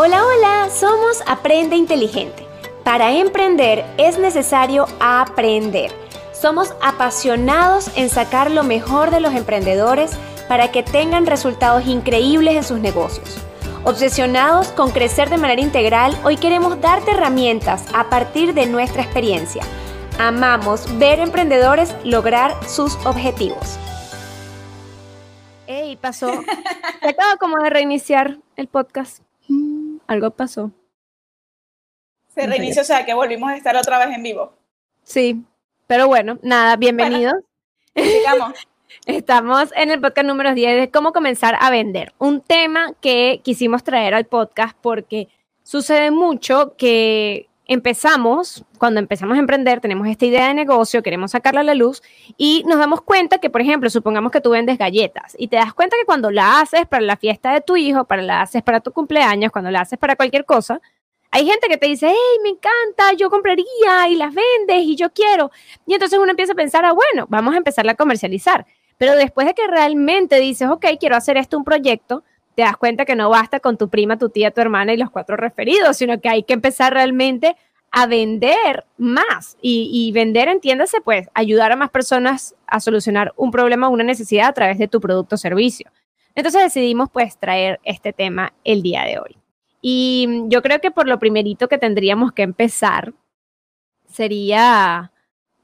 Hola, hola, somos Aprende Inteligente. Para emprender es necesario aprender. Somos apasionados en sacar lo mejor de los emprendedores para que tengan resultados increíbles en sus negocios. Obsesionados con crecer de manera integral, hoy queremos darte herramientas a partir de nuestra experiencia. Amamos ver emprendedores lograr sus objetivos. Ey, pasó. Acabo como de reiniciar el podcast algo pasó. Se reinició, o sea que volvimos a estar otra vez en vivo. Sí, pero bueno, nada, bienvenidos. sigamos. Estamos en el podcast número 10 de cómo comenzar a vender. Un tema que quisimos traer al podcast porque sucede mucho que empezamos, cuando empezamos a emprender, tenemos esta idea de negocio, queremos sacarla a la luz y nos damos cuenta que, por ejemplo, supongamos que tú vendes galletas y te das cuenta que cuando la haces para la fiesta de tu hijo, para la haces para tu cumpleaños, cuando la haces para cualquier cosa, hay gente que te dice, hey, me encanta, yo compraría y las vendes y yo quiero. Y entonces uno empieza a pensar, ah, bueno, vamos a empezarla a comercializar. Pero después de que realmente dices, ok, quiero hacer esto un proyecto, te das cuenta que no basta con tu prima, tu tía, tu hermana y los cuatro referidos, sino que hay que empezar realmente a vender más y, vender, entiéndase, pues ayudar a más personas a solucionar un problema o una necesidad a través de tu producto o servicio. Entonces decidimos pues traer este tema el día de hoy. Y yo creo que por lo primerito que tendríamos que empezar sería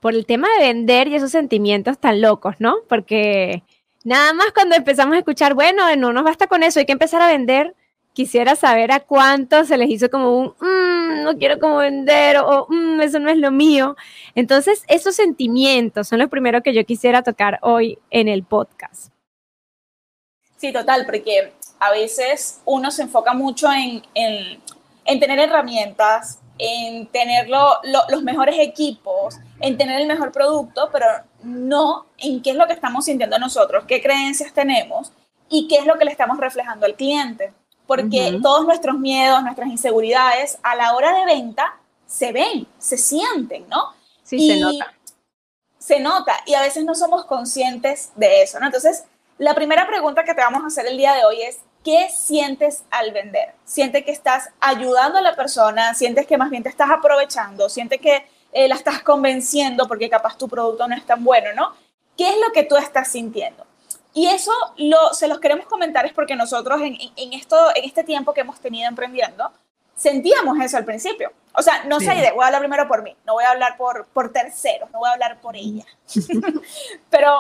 por el tema de vender y esos sentimientos tan locos, ¿no? Porque Nada más cuando empezamos a escuchar, bueno, no nos basta con eso, hay que empezar a vender. Quisiera saber a cuántos se les hizo como un, mm, no quiero como vender o mm, eso no es lo mío. Entonces, esos sentimientos son los primeros que yo quisiera tocar hoy en el podcast. Sí, total, porque a veces uno se enfoca mucho en, en, en tener herramientas, en tener los mejores equipos, en tener el mejor producto, pero no en qué es lo que estamos sintiendo nosotros, qué creencias tenemos y qué es lo que le estamos reflejando al cliente. Porque todos nuestros miedos, nuestras inseguridades a la hora de venta se ven, se sienten, ¿no? Sí, se nota. Se nota y a veces no somos conscientes de eso, ¿no? Entonces, la primera pregunta que te vamos a hacer el día de hoy es, ¿qué sientes al vender? ¿Sientes que estás ayudando a la persona? ¿Sientes que más bien te estás aprovechando? ¿Sientes que eh, la estás convenciendo porque capaz tu producto no es tan bueno, ¿no? ¿Qué es lo que tú estás sintiendo? Y eso lo, se los queremos comentar es porque nosotros en, esto, en este tiempo que hemos tenido emprendiendo, sentíamos eso al principio. O sea, no sé, voy a hablar primero por mí, no voy a hablar por, por terceros, no voy a hablar por ella. Pero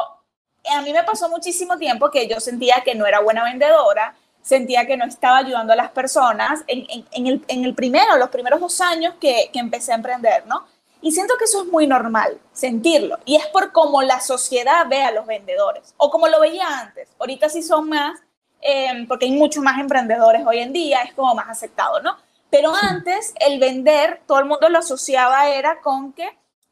a mí me pasó muchísimo tiempo que yo sentía que no era buena vendedora, sentía que no estaba ayudando a las personas en, en, el, en el, primero, los primeros dos años que, que empecé a emprender, ¿no? Y siento que eso es muy normal, sentirlo. Y es por cómo la sociedad ve a los vendedores, o como lo veía antes. Ahorita sí son más, em, porque hay muchos más emprendedores hoy en día, es como más aceptado, ¿no? Pero antes el vender, todo el mundo lo asociaba era con que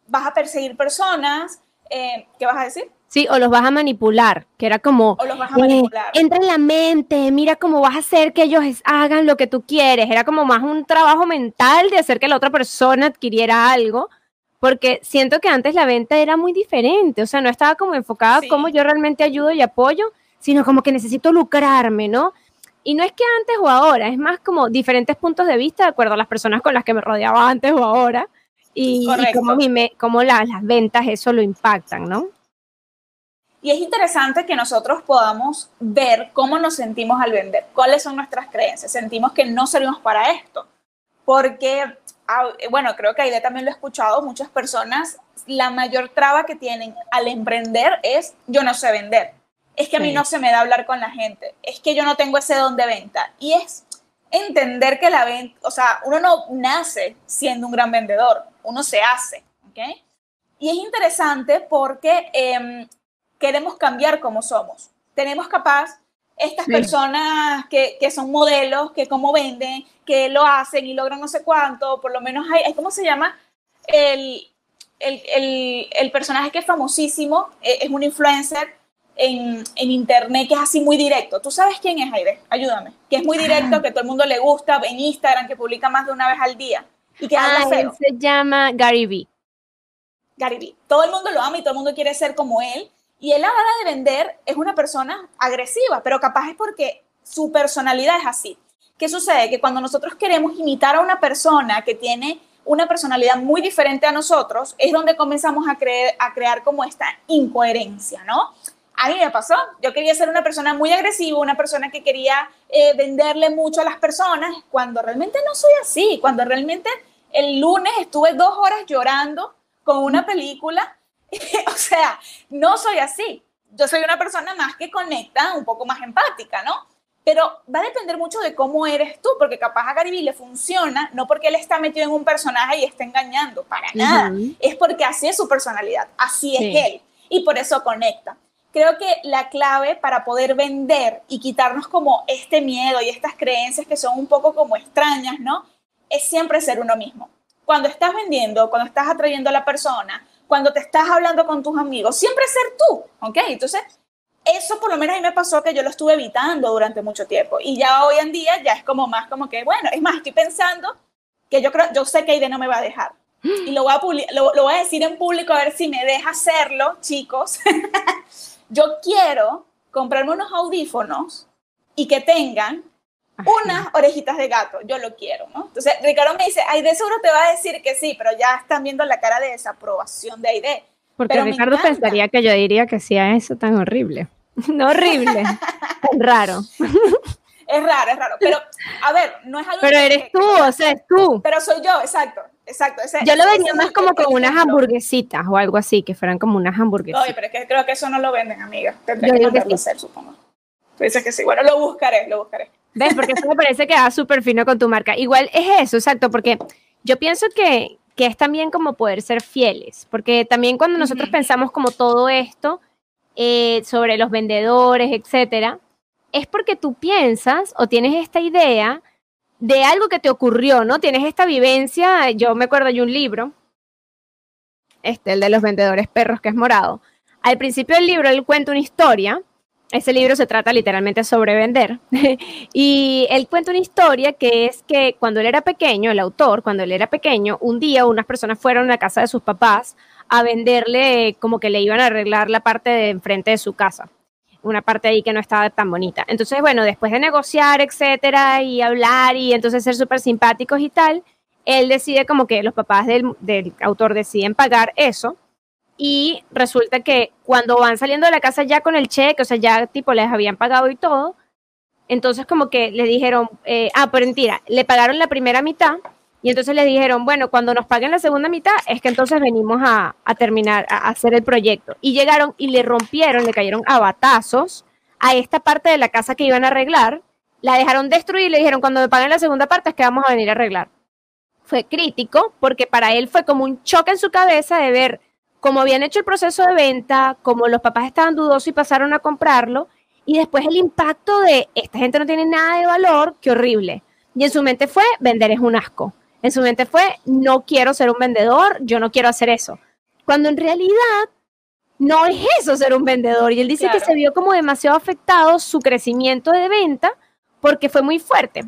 vas a perseguir personas, em, ¿qué vas a decir? Sí, o los vas a manipular, que era como, o los vas a manipular. Eh, entra en la mente, mira cómo vas a hacer que ellos hagan lo que tú quieres. Era como más un trabajo mental de hacer que la otra persona adquiriera algo porque siento que antes la venta era muy diferente, o sea, no estaba como enfocada como yo realmente ayudo y apoyo, sino como que necesito lucrarme, ¿no? Y no es que antes o ahora, es más como diferentes puntos de vista de acuerdo a las personas con las que me rodeaba antes o ahora y, cómo, las ventas eso lo impactan, ¿no? Y es interesante que nosotros podamos ver cómo nos sentimos al vender, cuáles son nuestras creencias. Sentimos que no servimos para esto, porque bueno, creo que Aide también lo he escuchado, muchas personas, la mayor traba que tienen al emprender es yo no sé vender. Es que a mí no se me da hablar con la gente, es que yo no tengo ese don de venta. Y es entender que la venta, o sea, uno no nace siendo un gran vendedor, uno se hace, ¿ok? Y es interesante porque em, queremos cambiar como somos. Tenemos capaz estas personas que, que, son modelos, que cómo venden, que lo hacen y logran no sé cuánto, por lo menos hay, ¿cómo se llama? El, el, el, el personaje que es famosísimo, eh, es un influencer en, en, internet que es así muy directo. ¿Tú sabes quién es, Aire? Ayúdame. Que es muy directo, ah. que todo el mundo le gusta, en Instagram, que publica más de una vez al día. Y que ah, él se llama Gary Vee. Gary Vee. Todo el mundo lo ama y todo el mundo quiere ser como él. Y él a la hora de vender es una persona agresiva, pero capaz es porque su personalidad es así. ¿qué sucede? Que cuando nosotros queremos imitar a una persona que tiene una personalidad muy diferente a nosotros, es donde comenzamos a, creer, a crear como esta incoherencia, ¿no? A mí me pasó, yo quería ser una persona muy agresiva, una persona que quería eh, venderle mucho a las personas, cuando realmente no soy así, cuando realmente el lunes estuve dos horas llorando con una película, o sea, no soy así. Yo soy una persona más que conecta, un poco más empática, ¿no? Pero va a depender mucho de cómo eres tú, porque capaz a Gary le funciona, no porque él está metido en un personaje y está engañando, para nada. Es porque así es su personalidad, así es él. Y por eso conecta. Creo que la clave para poder vender y quitarnos como este miedo y estas creencias que son un poco como extrañas, ¿no? Es siempre ser uno mismo. Cuando estás vendiendo, cuando estás atrayendo a la persona, cuando te estás hablando con tus amigos, siempre ser tú, ¿ok? Entonces, eso por lo menos a mí me pasó que yo lo estuve evitando durante mucho tiempo y ya hoy en día ya es como más como que, bueno, es más, estoy pensando que yo creo, yo sé que Aide no me va a dejar y lo voy a, lo, lo voy a decir en público a ver si me deja hacerlo, chicos. yo quiero comprarme unos audífonos y que tengan unas orejitas de gato, yo lo quiero, ¿no? Entonces Ricardo me dice, Aide seguro te va a decir que sí, pero ya están viendo la cara de desaprobación de Aide. Porque Ricardo pensaría que yo diría que sí a eso tan horrible. No horrible, raro. Es raro, es raro. Pero, a ver, no es algo. Pero eres tú, o sea, es tú. Pero soy yo, exacto. Exacto. yo lo veía más como con unas hamburguesitas o algo así, que fueran como unas hamburguesitas. Oye, pero es que creo que eso no lo venden, amiga. Tendría que hacer, supongo. Tú dices que sí. Bueno, lo buscaré, lo buscaré. ¿Ves? Porque eso me parece que va súper fino con tu marca. Igual es eso, exacto, porque yo pienso que, que es también como poder ser fieles, porque también cuando nosotros pensamos como todo esto eh, sobre los vendedores, etcétera, es porque tú piensas o tienes esta idea de algo que te ocurrió, ¿no? Tienes esta vivencia, yo me acuerdo de un libro, este, el de los vendedores perros, que es morado. Al principio del libro él cuenta una historia ese libro se trata literalmente sobre vender. y él cuenta una historia que es que cuando él era pequeño, el autor, cuando él era pequeño, un día unas personas fueron a la casa de sus papás a venderle como que le iban a arreglar la parte de enfrente de su casa. Una parte ahí que no estaba tan bonita. Entonces, bueno, después de negociar, etcétera, y hablar y entonces ser súper simpáticos y tal, él decide como que los papás del, del autor deciden pagar eso y resulta que cuando van saliendo de la casa ya con el cheque, o sea, ya tipo les habían pagado y todo, entonces como que le dijeron, eh, ah, pero mentira, le pagaron la primera mitad y entonces le dijeron, bueno, cuando nos paguen la segunda mitad es que entonces venimos a, a terminar, a hacer el proyecto. Y llegaron y le rompieron, le cayeron a batazos a esta parte de la casa que iban a arreglar, la dejaron destruir y le dijeron, cuando me paguen la segunda parte es que vamos a venir a arreglar. Fue crítico porque para él fue como un choque en su cabeza de ver como habían hecho el proceso de venta, como los papás estaban dudosos y pasaron a comprarlo, y después el impacto de esta gente no tiene nada de valor, qué horrible. Y en su mente fue, vender es un asco. En su mente fue, no quiero ser un vendedor, yo no quiero hacer eso. Cuando en realidad no es eso ser un vendedor. Y él dice que se vio como demasiado afectado su crecimiento de venta porque fue muy fuerte.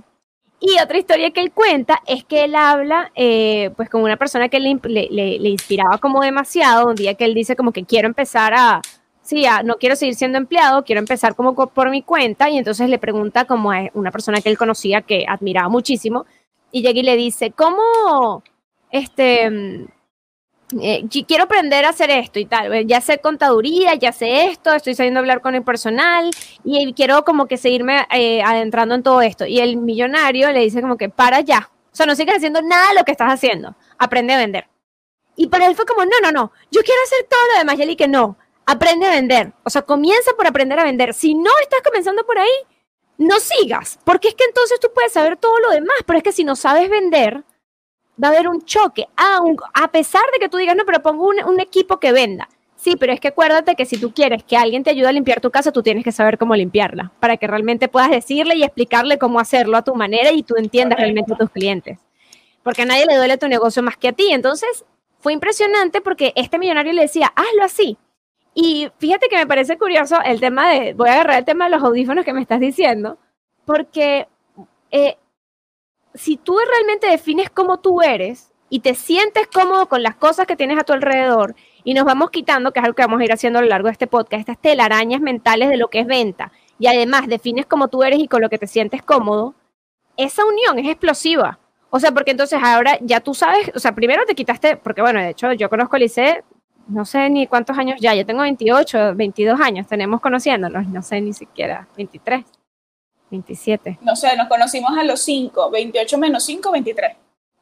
Y otra historia que él cuenta es que él habla, eh, pues, con una persona que le, le, inspiraba como demasiado. Un día que él dice como que quiero empezar a, sí, no quiero seguir siendo empleado, quiero empezar como por mi cuenta. Y entonces le pregunta como a una persona que él conocía que admiraba muchísimo. Y llega y le dice, ¿cómo, este, eh, quiero aprender a hacer esto y tal, ya sé contaduría, ya sé esto, estoy sabiendo hablar con el personal y quiero como que seguirme eh, adentrando en todo esto. Y el millonario le dice como que para ya, o sea, no sigas haciendo nada lo que estás haciendo, aprende a vender. Y para él fue como, no, no, no, yo quiero hacer todo lo demás. Y él que no, aprende a vender. O sea, comienza por aprender a vender. Si no estás comenzando por ahí, no sigas, porque es que entonces tú puedes saber todo lo demás, pero es que si no sabes vender, va a haber un choque, a, a pesar de que tú digas, no, pero pongo un, equipo que venda. Sí, pero es que acuérdate que si tú quieres que alguien te ayude a limpiar tu casa, tú tienes que saber cómo limpiarla, para que realmente puedas decirle y explicarle cómo hacerlo a tu manera y tú entiendas realmente a tus clientes. Porque a nadie le duele tu negocio más que a ti. Entonces, fue impresionante porque este millonario le decía, hazlo así. Y fíjate que me parece curioso el tema de, voy a agarrar el tema de los audífonos que me estás diciendo, porque eh, si tú realmente defines cómo tú eres y te sientes cómodo con las cosas que tienes a tu alrededor y nos vamos quitando, que es algo que vamos a ir haciendo a lo largo de este podcast, estas telarañas mentales de lo que es venta, y además defines cómo tú eres y con lo que te sientes cómodo, esa unión es explosiva. O sea, porque entonces ahora ya tú sabes, o sea, primero te quitaste, porque bueno, de hecho yo conozco a Lice, no sé ni cuántos años ya, yo tengo 28, 22 años, tenemos conociéndonos, no sé ni siquiera, 23, 27. No sé, nos conocimos a los 5, 28 menos 5, 23.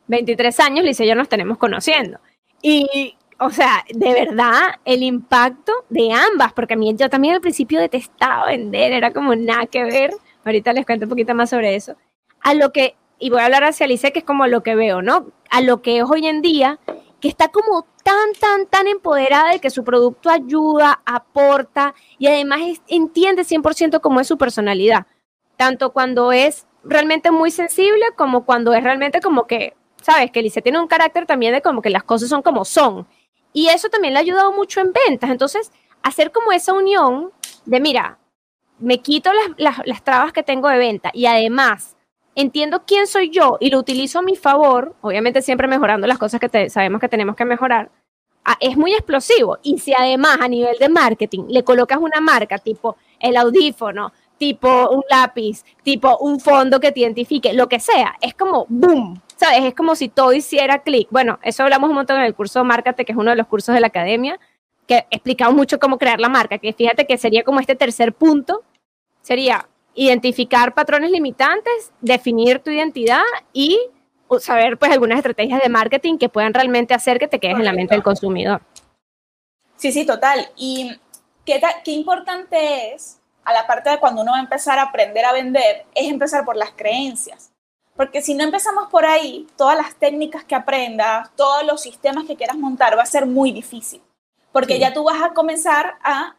23 años, Lice y yo nos tenemos conociendo. Y, o sea, de verdad, el impacto de ambas, porque a mí yo también al principio detestaba vender, era como nada que ver, ahorita les cuento un poquito más sobre eso, a lo que y voy a hablar hacia Alice, que es como lo que veo, ¿no? A lo que es hoy en día, que está como tan, tan, tan empoderada de que su producto ayuda, aporta y además entiende 100% cómo es su personalidad, tanto cuando es realmente muy sensible como cuando es realmente como que, sabes, que Alice tiene un carácter también de como que las cosas son como son. Y eso también le ha ayudado mucho en ventas. Entonces, hacer como esa unión de, mira, me quito las, las trabas que tengo de venta y además entiendo quién soy yo y lo utilizo a mi favor, obviamente siempre mejorando las cosas que sabemos que tenemos que mejorar, es muy explosivo. Y si además a nivel de marketing le colocas una marca tipo el audífono, tipo un lápiz, tipo un fondo que te identifique, lo que sea, es como boom, ¿sabes? Es como si todo hiciera clic. Bueno, eso hablamos un montón en el curso Márcate, que es uno de los cursos de la academia, que explicamos mucho cómo crear la marca, que fíjate que sería como este tercer punto, sería identificar patrones limitantes, definir tu identidad y saber pues algunas estrategias de marketing que puedan realmente hacer que te quedes en la mente del consumidor. Sí, sí, total. Y qué, qué importante es, a la parte de cuando uno va a empezar a aprender a vender, es empezar por las creencias. Porque si no empezamos por ahí, todas las técnicas que aprendas, todos los sistemas que quieras montar, va a ser muy difícil. Porque ya tú vas a comenzar a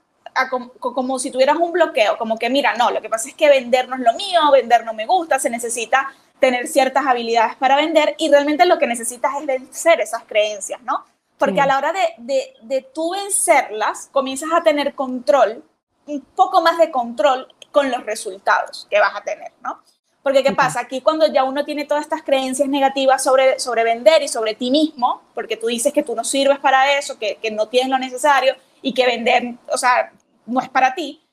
como, si tuvieras un bloqueo, como que mira, no, lo que pasa es que vender no es lo mío, vender no me gusta, se necesita tener ciertas habilidades para vender y realmente lo que necesitas es vencer esas creencias, ¿no? Porque a la hora de, de, de tú vencerlas, comienzas a tener control, un poco más de control con los resultados que vas a tener, ¿no? Porque ¿qué pasa? Aquí cuando ya uno tiene todas estas creencias negativas sobre, sobre vender y sobre ti mismo, porque tú dices que tú no sirves para eso, que, que no tienes lo necesario y que vender, o sea, no es para ti,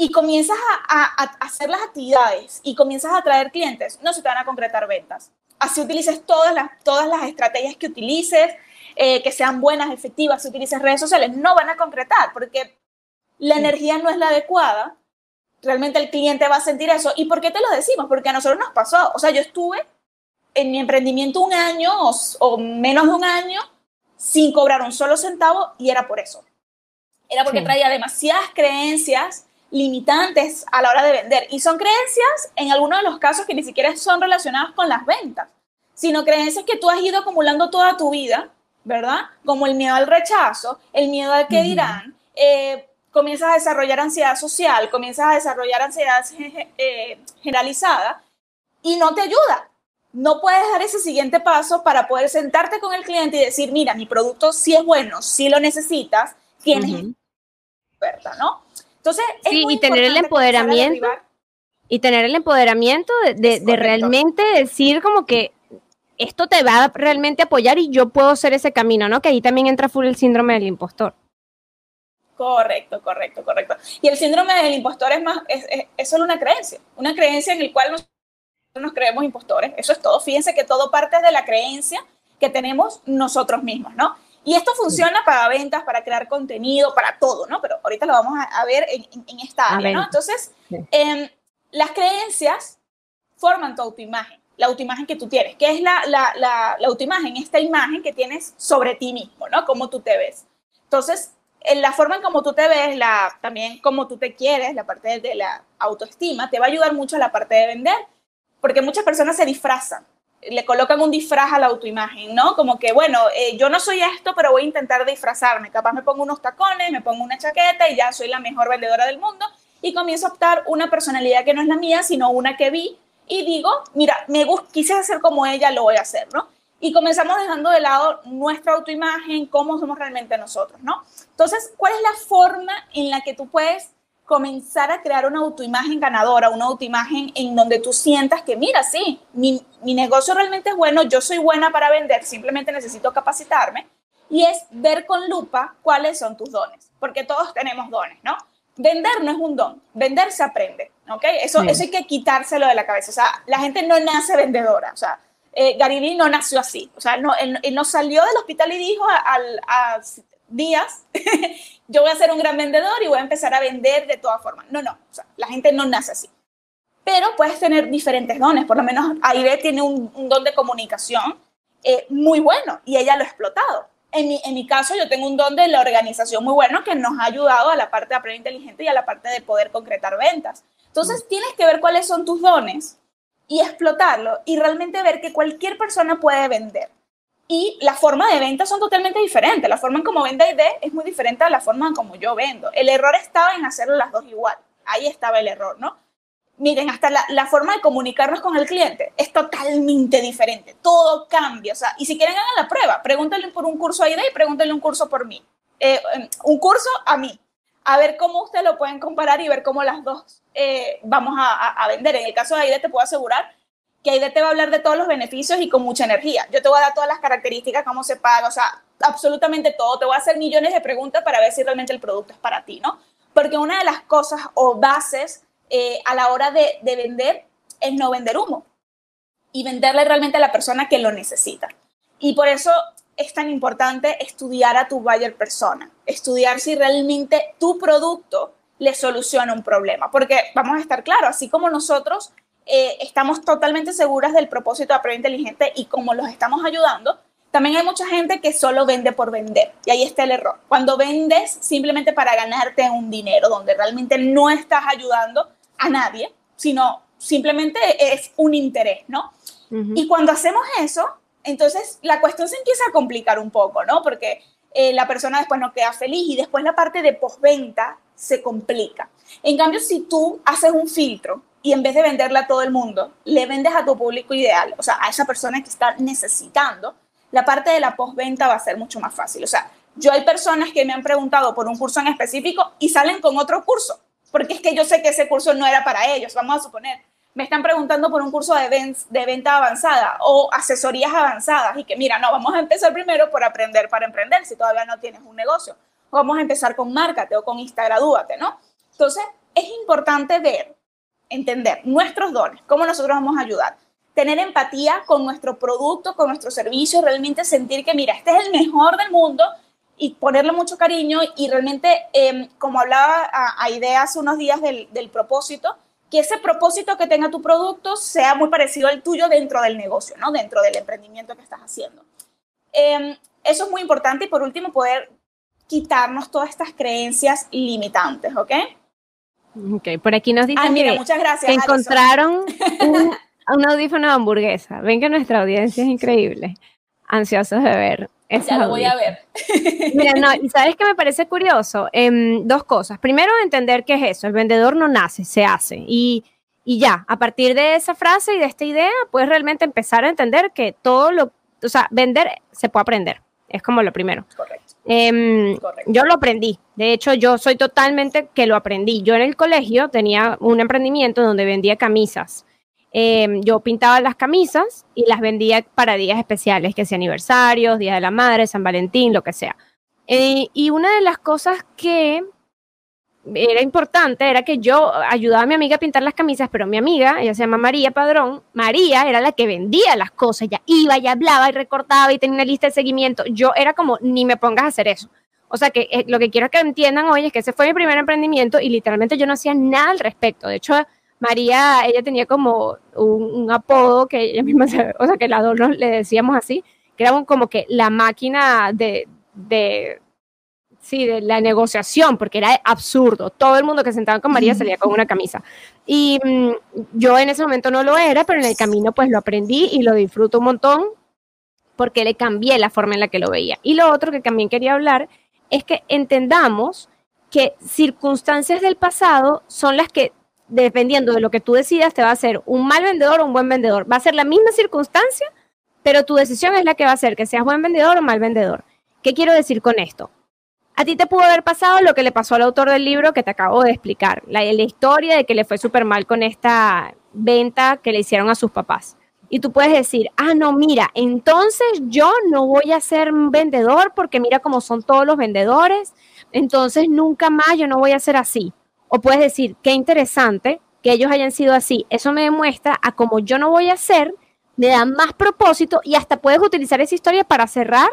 y comienzas a, hacer las actividades y comienzas a traer clientes, no se te van a concretar ventas. Así utilices todas las, todas las estrategias que utilices, eh, que sean buenas, efectivas, si utilices redes sociales, no van a concretar porque la energía no es la adecuada. Realmente el cliente va a sentir eso. ¿Y por qué te lo decimos? Porque a nosotros nos pasó. O sea, yo estuve en mi emprendimiento un año o menos de un año sin cobrar un solo centavo y era por eso era porque traía demasiadas creencias limitantes a la hora de vender. Y son creencias, en algunos de los casos, que ni siquiera son relacionadas con las ventas, sino creencias que tú has ido acumulando toda tu vida, ¿verdad? Como el miedo al rechazo, el miedo al que dirán. Eh, comienzas a desarrollar ansiedad social, comienzas a desarrollar ansiedad eh, generalizada y no te ayuda. No puedes dar ese siguiente paso para poder sentarte con el cliente y decir, mira, mi producto sí es bueno, sí lo necesitas, tienes ¿no? Entonces, sí, y tener el empoderamiento y tener el empoderamiento de, realmente decir como que esto te va a realmente apoyar y yo puedo ser ese camino, ¿no? Que ahí también entra full el síndrome del impostor. Correcto, correcto, correcto. Y el síndrome del impostor es más, es, es, solo una creencia, una creencia en la cual nosotros nos creemos impostores. Eso es todo. Fíjense que todo parte de la creencia que tenemos nosotros mismos, ¿no? Y esto funciona para ventas, para crear contenido, para todo, ¿no? Pero ahorita lo vamos a, ver en, esta área, ¿no? Entonces, em, las creencias forman tu autoimagen, la autoimagen que tú tienes. ¿Qué es la, la, la, la autoimagen? Esta imagen que tienes sobre ti mismo, ¿no? Cómo tú te ves. Entonces, en la forma en cómo tú te ves, la, también cómo tú te quieres, la parte de la autoestima, te va a ayudar mucho a la parte de vender, porque muchas personas se disfrazan le colocan un disfraz a la autoimagen, ¿no? Como que, bueno, eh, yo no soy esto, pero voy a intentar disfrazarme. Capaz me pongo unos tacones, me pongo una chaqueta y ya soy la mejor vendedora del mundo y comienzo a optar una personalidad que no es la mía, sino una que vi y digo, mira, me quise hacer como ella, lo voy a hacer, ¿no? Y comenzamos dejando de lado nuestra autoimagen, cómo somos realmente nosotros, ¿no? Entonces, ¿cuál es la forma en la que tú puedes comenzar a crear una autoimagen ganadora, una autoimagen en donde tú sientas que, mira, sí, mi, mi, negocio realmente es bueno, yo soy buena para vender, simplemente necesito capacitarme, y es ver con lupa cuáles son tus dones, porque todos tenemos dones, ¿no? vender no es un don, vender se aprende, ¿ok? Eso, eso hay que quitárselo de la cabeza. O sea, la gente no nace vendedora, o sea, eh, Gary no nació así, o sea, no, él, no salió del hospital y dijo a, días, yo voy a ser un gran vendedor y voy a empezar a vender de todas formas. No, no, o sea, la gente no nace así. Pero puedes tener diferentes dones, por lo menos Aire tiene un, don de comunicación eh, muy bueno y ella lo ha explotado. En mi, en mi, caso, yo tengo un don de la organización muy bueno que nos ha ayudado a la parte de aprender inteligente y a la parte de poder concretar ventas. Entonces, tienes que ver cuáles son tus dones y explotarlo y realmente ver que cualquier persona puede vender. Y la forma de venta son totalmente diferentes. La forma en cómo vende ID es muy diferente a la forma en cómo yo vendo. El error estaba en hacerlo las dos igual. Ahí estaba el error, ¿no? Miren, hasta la, la, forma de comunicarnos con el cliente es totalmente diferente. Todo cambia. O sea, y si quieren hagan la prueba, pregúntenle por un curso a ID y pregúntenle un curso por mí. Eh, em, un curso a mí. A ver cómo ustedes lo pueden comparar y ver cómo las dos eh, vamos a, vender. En el caso de ID te puedo asegurar que Aide te va a hablar de todos los beneficios y con mucha energía. Yo te voy a dar todas las características, cómo se paga, o sea, absolutamente todo. Te voy a hacer millones de preguntas para ver si realmente el producto es para ti, ¿no? Porque una de las cosas o bases eh, a la hora de vender es no vender humo y venderle realmente a la persona que lo necesita. Y por eso es tan importante estudiar a tu buyer persona, estudiar si realmente tu producto le soluciona un problema. Porque vamos a estar claros, así como nosotros eh, estamos totalmente seguras del propósito de Aprender Inteligente y cómo los estamos ayudando, también hay mucha gente que solo vende por vender. Y ahí está el error. Cuando vendes simplemente para ganarte un dinero, donde realmente no estás ayudando a nadie, sino simplemente es un interés, ¿no? Y cuando hacemos eso, entonces la cuestión se empieza a complicar un poco, ¿no? Porque eh, la persona después no queda feliz y después la parte de postventa se complica. En cambio, si tú haces un filtro y en vez de venderla a todo el mundo, le vendes a tu público ideal, o sea, a esa persona que está necesitando, la parte de la postventa va a ser mucho más fácil. O sea, yo hay personas que me han preguntado por un curso en específico y salen con otro curso, porque es que yo sé que ese curso no era para ellos, vamos a suponer. Me están preguntando por un curso de, venta avanzada o asesorías avanzadas y que mira, no, vamos a empezar primero por aprender para emprender si todavía no tienes un negocio. Vamos a empezar con Márcate o con Instagradúate, ¿no? Entonces, es importante ver entender nuestros dones, cómo nosotros vamos a ayudar, tener empatía con nuestro producto, con nuestro servicio, realmente sentir que, mira, este es el mejor del mundo y ponerle mucho cariño y realmente, em, como hablaba a, idea hace unos días del, propósito, que ese propósito que tenga tu producto sea muy parecido al tuyo dentro del negocio, ¿no? Dentro del emprendimiento que estás haciendo. Em, eso es muy importante y por último poder quitarnos todas estas creencias limitantes, ¿ok? Ok, por aquí nos dicen que, encontraron un, audífono de hamburguesa. Ven que nuestra audiencia es increíble. Ansiosos de ver. Ya lo voy a ver. Mira, no, y sabes que me parece curioso. Em, dos cosas. Primero, entender qué es eso. El vendedor no nace, se hace. Y, y ya, a partir de esa frase y de esta idea, puedes realmente empezar a entender que todo lo, o sea, vender se puede aprender. Es como lo primero. Correcto. Em, yo lo aprendí. De hecho, yo soy totalmente que lo aprendí. Yo en el colegio tenía un emprendimiento donde vendía camisas. Em, yo pintaba las camisas y las vendía para días especiales, que sea aniversarios, Día de la Madre, San Valentín, lo que sea. Y una de las cosas que era importante era que yo ayudaba a mi amiga a pintar las camisas, pero mi amiga, ella se llama María Padrón, María era la que vendía las cosas, ella iba y hablaba y recortaba y tenía una lista de seguimiento. Yo era como, ni me pongas a hacer eso. O sea que eh, lo que quiero que entiendan hoy es que ese fue mi primer emprendimiento y literalmente yo no hacía nada al respecto. De hecho, María, ella tenía como un, apodo que ella misma, o sea que las dos le decíamos así, que era como que la máquina de, de sí, de la negociación, porque era absurdo. Todo el mundo que sentaba con María salía con una camisa. Y mm, yo en ese momento no lo era, pero en el camino pues lo aprendí y lo disfruto un montón porque le cambié la forma en la que lo veía. Y lo otro que también quería hablar es que entendamos que circunstancias del pasado son las que, dependiendo de lo que tú decidas, te va a hacer un mal vendedor o un buen vendedor. Va a ser la misma circunstancia, pero tu decisión es la que va a hacer que seas buen vendedor o mal vendedor. ¿Qué quiero decir con esto? A ti te pudo haber pasado lo que le pasó al autor del libro que te acabo de explicar, la, historia de que le fue súper mal con esta venta que le hicieron a sus papás. Y tú puedes decir, ah, no, mira, entonces yo no voy a ser vendedor porque mira cómo son todos los vendedores, entonces nunca más yo no voy a ser así. O puedes decir, qué interesante que ellos hayan sido así. Eso me demuestra a cómo yo no voy a ser, me da más propósito y hasta puedes utilizar esa historia para cerrar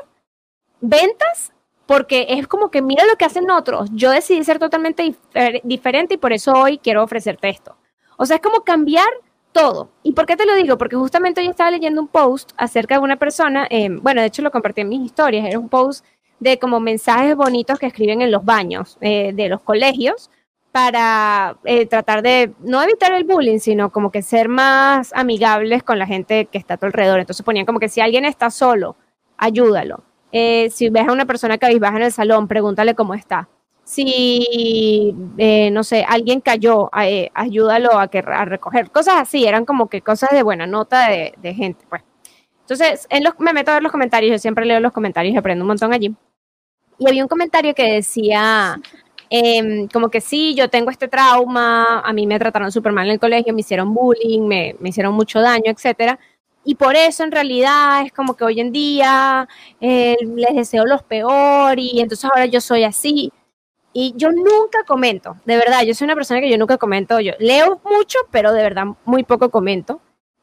ventas porque es como que mira lo que hacen otros. Yo decidí ser totalmente diferente y por eso hoy quiero ofrecerte esto. O sea, es como cambiar todo. ¿Y por qué te lo digo? Porque justamente yo estaba leyendo un post acerca de una persona, em, bueno, de hecho lo compartí en mis historias, era un post de como mensajes bonitos que escriben en los baños eh, de los colegios para eh, tratar de no evitar el bullying, sino como que ser más amigables con la gente que está a tu alrededor. Entonces ponían como que si alguien está solo, ayúdalo. Eh, si ves a una persona que baja en el salón, pregúntale cómo está. Si, eh, no sé, alguien cayó, eh, ayúdalo a, que, a recoger. Cosas así, eran como que cosas de buena nota de, gente, pues. Entonces, en los, me meto a ver los comentarios, yo siempre leo los comentarios y aprendo un montón allí. Y había un comentario que decía, em, como que sí, yo tengo este trauma, a mí me trataron súper mal en el colegio, me hicieron bullying, me, me hicieron mucho daño, etcétera y por eso en realidad es como que hoy en día eh, les deseo los peor y entonces ahora yo soy así. Y yo nunca comento, de verdad, yo soy una persona que yo nunca comento, yo leo mucho, pero de verdad muy poco comento.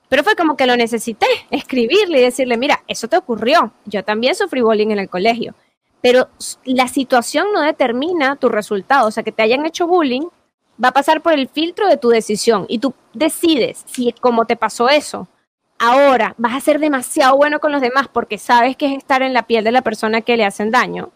Pero fue como que lo necesité, escribirle y decirle, mira, eso te ocurrió, yo también sufrí bullying en el colegio, pero la situación no determina tu resultado, o sea, que te hayan hecho bullying va a pasar por el filtro de tu decisión y tú decides si como te pasó eso, ahora vas a ser demasiado bueno con los demás porque sabes que es estar en la piel de la persona que le hacen daño.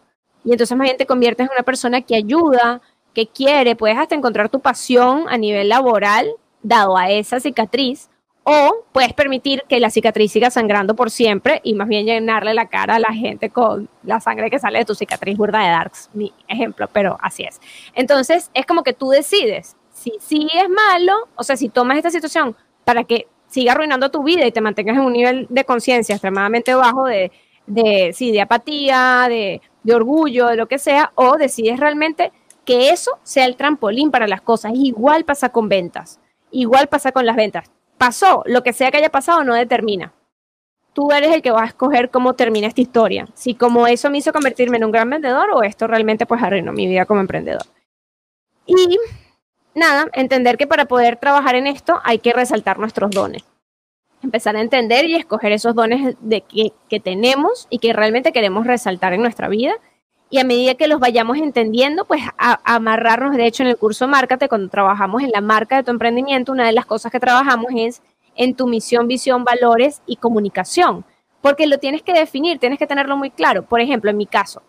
Y entonces más bien te conviertes en una persona que ayuda, que quiere, puedes hasta encontrar tu pasión a nivel laboral dado a esa cicatriz. O puedes permitir que la cicatriz siga sangrando por siempre y más bien llenarle la cara a la gente con la sangre que sale de tu cicatriz burda de Darks, mi ejemplo, pero así es. Entonces es como que tú decides si sí es malo, o sea, si tomas esta situación para que siga arruinando tu vida y te mantengas en un nivel de conciencia extremadamente bajo de, de, sí, de apatía, de, de orgullo, de lo que sea, o decides realmente que eso sea el trampolín para las cosas. Igual pasa con ventas, igual pasa con las ventas. Pasó, lo que sea que haya pasado no determina. Tú eres el que va a escoger cómo termina esta historia. Si como eso me hizo convertirme en un gran vendedor o esto realmente pues arruinó mi vida como emprendedor. Y nada, entender que para poder trabajar en esto hay que resaltar nuestros dones. Empezar a entender y escoger esos dones de que, tenemos y que realmente queremos resaltar en nuestra vida. Y a medida que los vayamos entendiendo, pues amarrarnos. De hecho, en el curso Márcate, cuando trabajamos en la marca de tu emprendimiento, una de las cosas que trabajamos es en tu misión, visión, valores y comunicación. Porque lo tienes que definir, tienes que tenerlo muy claro. Por ejemplo, en mi caso,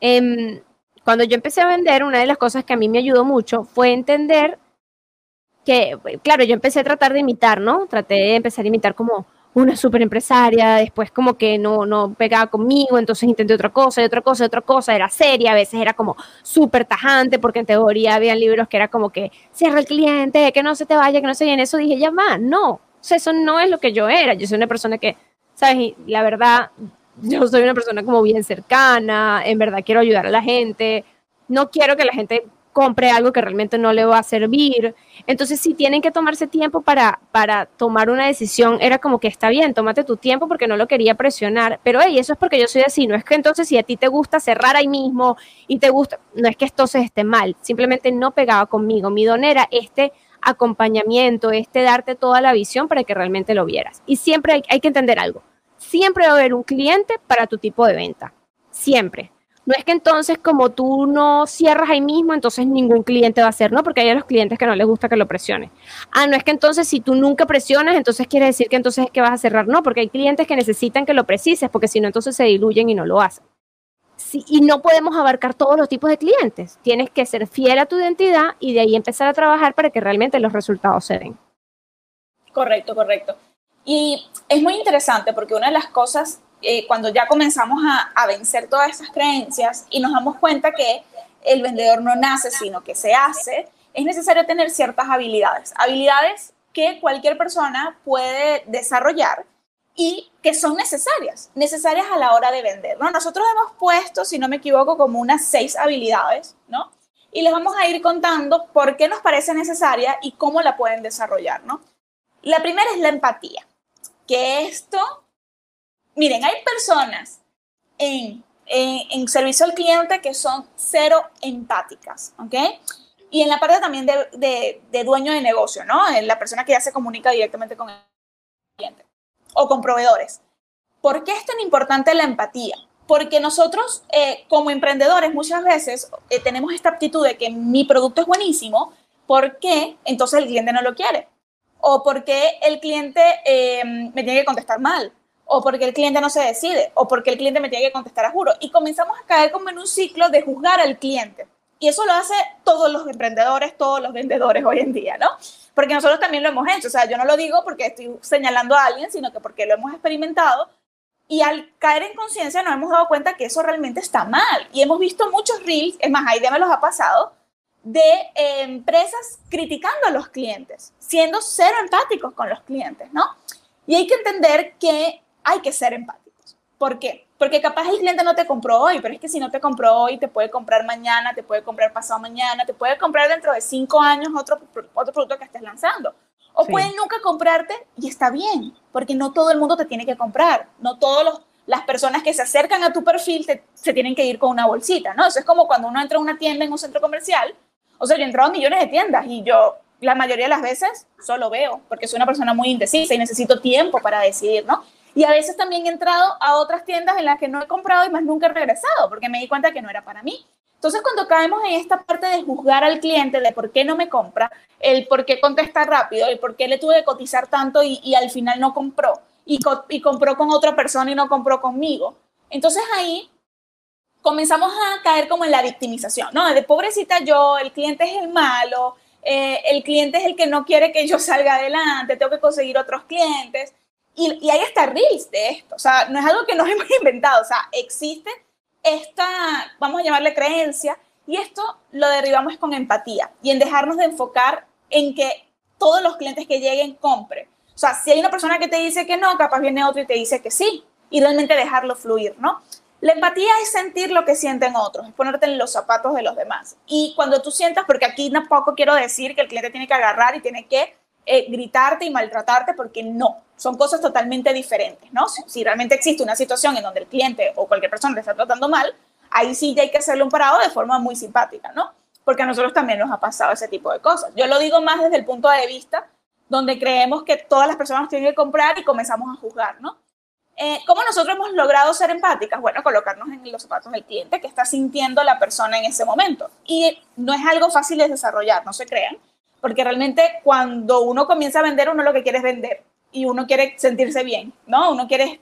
em, cuando yo empecé a vender, una de las cosas que a mí me ayudó mucho fue entender que, claro, yo empecé a tratar de imitar, ¿no? Traté de empezar a imitar como una super empresaria, después como que no, no pegaba conmigo, entonces intenté otra cosa, y otra cosa, y otra cosa, era seria, a veces era como súper tajante, porque en teoría había libros que era como que cierra el cliente, que no se te vaya, que no se en eso dije, ya va, no, o eso no es lo que yo era, yo soy una persona que, ¿sabes? La verdad, yo soy una persona como bien cercana, en verdad quiero ayudar a la gente, no quiero que la gente compre algo que realmente no le va a servir. Entonces, si tienen que tomarse tiempo para, para tomar una decisión, era como que está bien, tómate tu tiempo porque no lo quería presionar. Pero, hey, eso es porque yo soy así. No es que entonces si a ti te gusta cerrar ahí mismo y te gusta, no es que entonces esté mal, simplemente no pegaba conmigo. Mi don era este acompañamiento, este darte toda la visión para que realmente lo vieras. Y siempre hay que entender algo siempre va a haber un cliente para tu tipo de venta. Siempre. No es que entonces como tú no cierras ahí mismo, entonces ningún cliente va a hacer, ¿no? Porque hay a los clientes que no les gusta que lo presiones. Ah, no es que entonces si tú nunca presionas, entonces quiere decir que entonces es que vas a cerrar. No, porque hay clientes que necesitan que lo precises, porque si no, entonces se diluyen y no lo hacen. y no podemos abarcar todos los tipos de clientes. Tienes que ser fiel a tu identidad y de ahí empezar a trabajar para que realmente los resultados se den. Correcto, correcto. Y es muy interesante porque una de las cosas, eh, cuando ya comenzamos a, vencer todas esas creencias y nos damos cuenta que el vendedor no nace, sino que se hace, es necesario tener ciertas habilidades. Habilidades que cualquier persona puede desarrollar y que son necesarias, necesarias a la hora de vender. ¿no? Nosotros hemos puesto, si no me equivoco, como unas seis habilidades, ¿no? Y les vamos a ir contando por qué nos parece necesaria y cómo la pueden desarrollar, ¿no? La primera es la empatía que esto, miren, hay personas en, en, servicio al cliente que son cero empáticas, ¿ok? y en la parte también de, de, dueño de negocio, ¿no? En la persona que ya se comunica directamente con el cliente o con proveedores. ¿Por qué es tan importante la empatía? Porque nosotros eh, como emprendedores muchas veces eh, tenemos esta aptitud de que mi producto es buenísimo, ¿por qué entonces el cliente no lo quiere? O porque el cliente eh, me tiene que contestar mal, o porque el cliente no se decide, o porque el cliente me tiene que contestar a juro. Y comenzamos a caer como en un ciclo de juzgar al cliente. Y eso lo hace todos los emprendedores, todos los vendedores hoy en día, ¿no? Porque nosotros también lo hemos hecho. O sea, yo no lo digo porque estoy señalando a alguien, sino que porque lo hemos experimentado. Y al caer en conciencia nos hemos dado cuenta que eso realmente está mal. Y hemos visto muchos reels, es más, ahí me los ha pasado, de eh, empresas criticando a los clientes, siendo cero empáticos con los clientes, ¿no? Y hay que entender que hay que ser empáticos. ¿Por qué? Porque capaz el cliente no te compró hoy, pero es que si no te compró hoy, te puede comprar mañana, te puede comprar pasado mañana, te puede comprar dentro de cinco años otro, otro producto que estés lanzando. O puede nunca comprarte y está bien, porque no todo el mundo te tiene que comprar. No todas las personas que se acercan a tu perfil se tienen que ir con una bolsita, ¿no? Eso es como cuando uno entra a una tienda en un centro comercial. O sea, yo he entrado a millones de tiendas y yo la mayoría de las veces solo veo, porque soy una persona muy indecisa y necesito tiempo para decidir, ¿no? Y a veces también he entrado a otras tiendas en las que no he comprado y más nunca he regresado porque me di cuenta que no era para mí. Entonces, cuando caemos en esta parte de juzgar al cliente de por qué no me compra, el por qué contesta rápido, el por qué le tuve que cotizar tanto y, al final no compró, y, y compró con otra persona y no compró conmigo, entonces ahí comenzamos a caer como en la victimización, ¿no? De pobrecita yo, el cliente es el malo, eh, el cliente es el que no quiere que yo salga adelante, tengo que conseguir otros clientes. Y, y hay hasta reels de esto, o sea, no es algo que nos hemos inventado, o sea, existe esta, vamos a llamarle creencia, y esto lo derribamos con empatía y en dejarnos de enfocar en que todos los clientes que lleguen compren. O sea, si hay una persona que te dice que no, capaz viene otro y te dice que sí, y realmente dejarlo fluir, ¿no? La empatía es sentir lo que sienten otros, es ponerte en los zapatos de los demás. Y cuando tú sientas, porque aquí tampoco quiero decir que el cliente tiene que agarrar y tiene que eh, gritarte y maltratarte porque no, son cosas totalmente diferentes, ¿no? Si, realmente existe una situación en donde el cliente o cualquier persona te está tratando mal, ahí sí ya hay que hacerle un parado de forma muy simpática, ¿no? Porque a nosotros también nos ha pasado ese tipo de cosas. Yo lo digo más desde el punto de vista donde creemos que todas las personas tienen que comprar y comenzamos a juzgar, ¿no? Eh, ¿Cómo nosotros hemos logrado ser empáticas? Bueno, colocarnos en los zapatos del cliente que está sintiendo la persona en ese momento. Y no es algo fácil de desarrollar, no se crean porque realmente cuando uno comienza a vender, uno lo que quiere es vender y uno quiere sentirse bien, ¿no? Uno quiere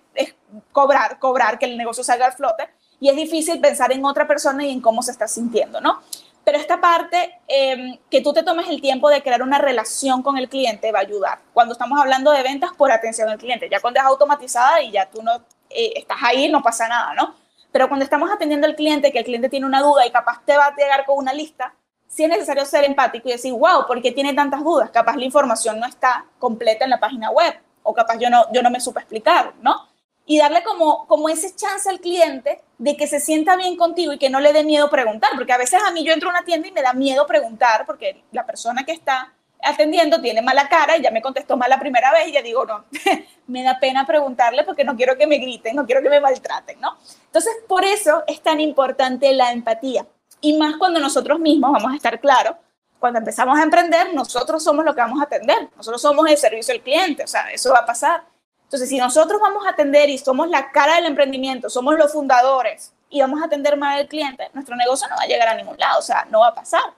cobrar, cobrar, que el negocio salga al flote y es difícil pensar en otra persona y en cómo se está sintiendo, ¿no? Pero esta parte, em, que tú te tomes el tiempo de crear una relación con el cliente va a ayudar. Cuando estamos hablando de ventas por atención al cliente, ya cuando es automatizada y ya tú no eh, estás ahí, no pasa nada, ¿no? Pero cuando estamos atendiendo al cliente, que el cliente tiene una duda y capaz te va a llegar con una lista, sí es necesario ser empático y decir, wow, ¿por qué tiene tantas dudas? Capaz la información no está completa en la página web o capaz yo no, yo no me supe explicar, ¿no? Y darle como, como ese chance al cliente de que se sienta bien contigo y que no le dé miedo preguntar, porque a veces a mí yo entro a una tienda y me da miedo preguntar porque la persona que está atendiendo tiene mala cara y ya me contestó mal la primera vez y ya digo, no, me da pena preguntarle porque no quiero que me griten, no quiero que me maltraten, ¿no? Entonces, por eso es tan importante la empatía y más cuando nosotros mismos, vamos a estar claros, cuando empezamos a emprender, nosotros somos lo que vamos a atender, nosotros somos el servicio al cliente, o sea, eso va a pasar. Entonces, si nosotros vamos a atender y somos la cara del emprendimiento, somos los fundadores y vamos a atender más al cliente, nuestro negocio no va a llegar a ningún lado, o sea, no va a pasar.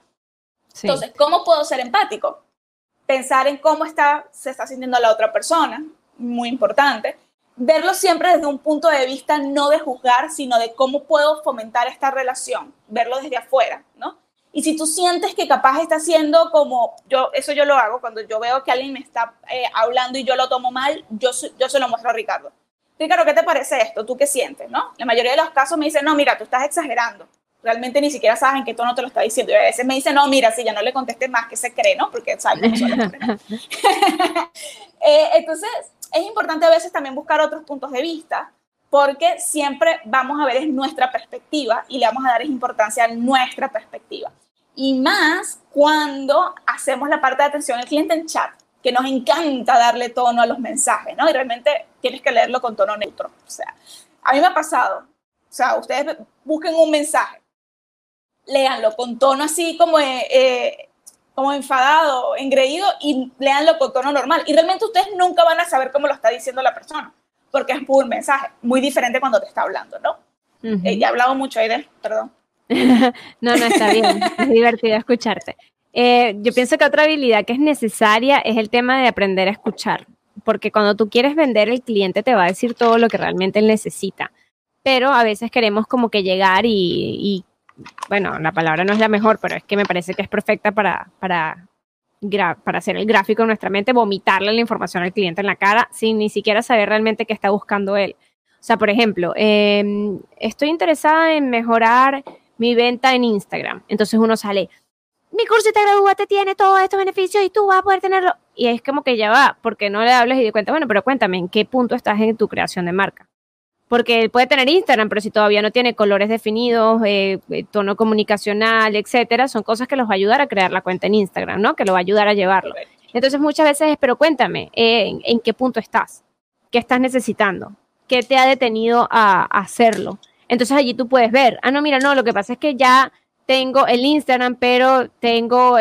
Entonces, ¿cómo puedo ser empático? Pensar en cómo está, se está sintiendo la otra persona, muy importante verlo siempre desde un punto de vista no de juzgar, sino de cómo puedo fomentar esta relación, verlo desde afuera, ¿no? Y si tú sientes que capaz está siendo como, yo, eso yo lo hago, cuando yo veo que alguien me está eh, hablando y yo lo tomo mal, yo, yo se lo muestro a Ricardo. Ricardo, ¿qué te parece esto? ¿Tú qué sientes? ¿no? La mayoría de los casos me dicen, no, mira, tú estás exagerando. Realmente ni siquiera sabes en qué tono te lo está diciendo. Y a veces me dicen, no, mira, si ya no le contestes más, que se cree, ¿no? Porque cómo son eh, Entonces, es importante a veces también buscar otros puntos de vista, porque siempre vamos a ver es nuestra perspectiva y le vamos a dar importancia a nuestra perspectiva. Y más cuando hacemos la parte de atención al cliente en chat, que nos encanta darle tono a los mensajes, ¿no? Y realmente tienes que leerlo con tono neutro. O sea, a mí me ha pasado, o sea, ustedes busquen un mensaje, léanlo con tono así como, eh, eh, como enfadado, engreído y léanlo con tono normal. Y realmente ustedes nunca van a saber cómo lo está diciendo la persona, porque es un mensaje, muy diferente cuando te está hablando, ¿no? Eh, ya he hablado mucho, Aiden, perdón. no, no, está bien, es divertido escucharte. yo pienso que otra habilidad que es necesaria es el tema de aprender a escuchar, porque cuando tú quieres vender, el cliente te va a decir todo lo que realmente él necesita, pero a veces queremos como que llegar y bueno, la palabra no es la mejor, pero es que me parece que es perfecta para, para, para hacer el gráfico en nuestra mente, vomitarle la información al cliente en la cara sin ni siquiera saber realmente qué está buscando él. O sea, por ejemplo, em, estoy interesada en mejorar mi venta en Instagram. Entonces uno sale, mi curso te te tiene todos estos beneficios y tú vas a poder tenerlo. Y es como que ya va, porque no le hables y de cuenta, bueno, pero cuéntame, ¿en qué punto estás en tu creación de marca? Porque puede tener Instagram, pero si todavía no tiene colores definidos, eh, eh, tono comunicacional, etcétera, son cosas que los va a ayudar a crear la cuenta en Instagram, ¿no? Que lo va a ayudar a llevarlo. Entonces muchas veces es, pero cuéntame, eh, ¿en, qué punto estás? ¿Qué estás necesitando? ¿Qué te ha detenido a, hacerlo? Entonces allí tú puedes ver, ah, no, mira, no, lo que pasa es que ya tengo el Instagram, pero tengo,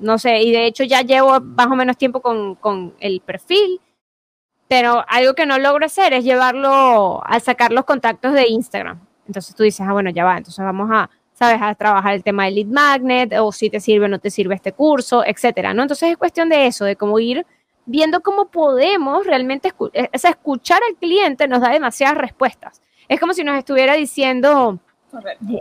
no sé, y de hecho ya llevo más o menos tiempo con, con el perfil, pero algo que no logro hacer es llevarlo a sacar los contactos de Instagram. Entonces tú dices, ah, bueno, ya va, entonces vamos a, sabes, a trabajar el tema del lead magnet, o si te sirve o no te sirve este curso, etcétera, ¿no? Entonces es cuestión de eso, de cómo ir viendo cómo podemos realmente eh, escuchar al cliente nos da demasiadas respuestas. Es como si nos estuviera diciendo,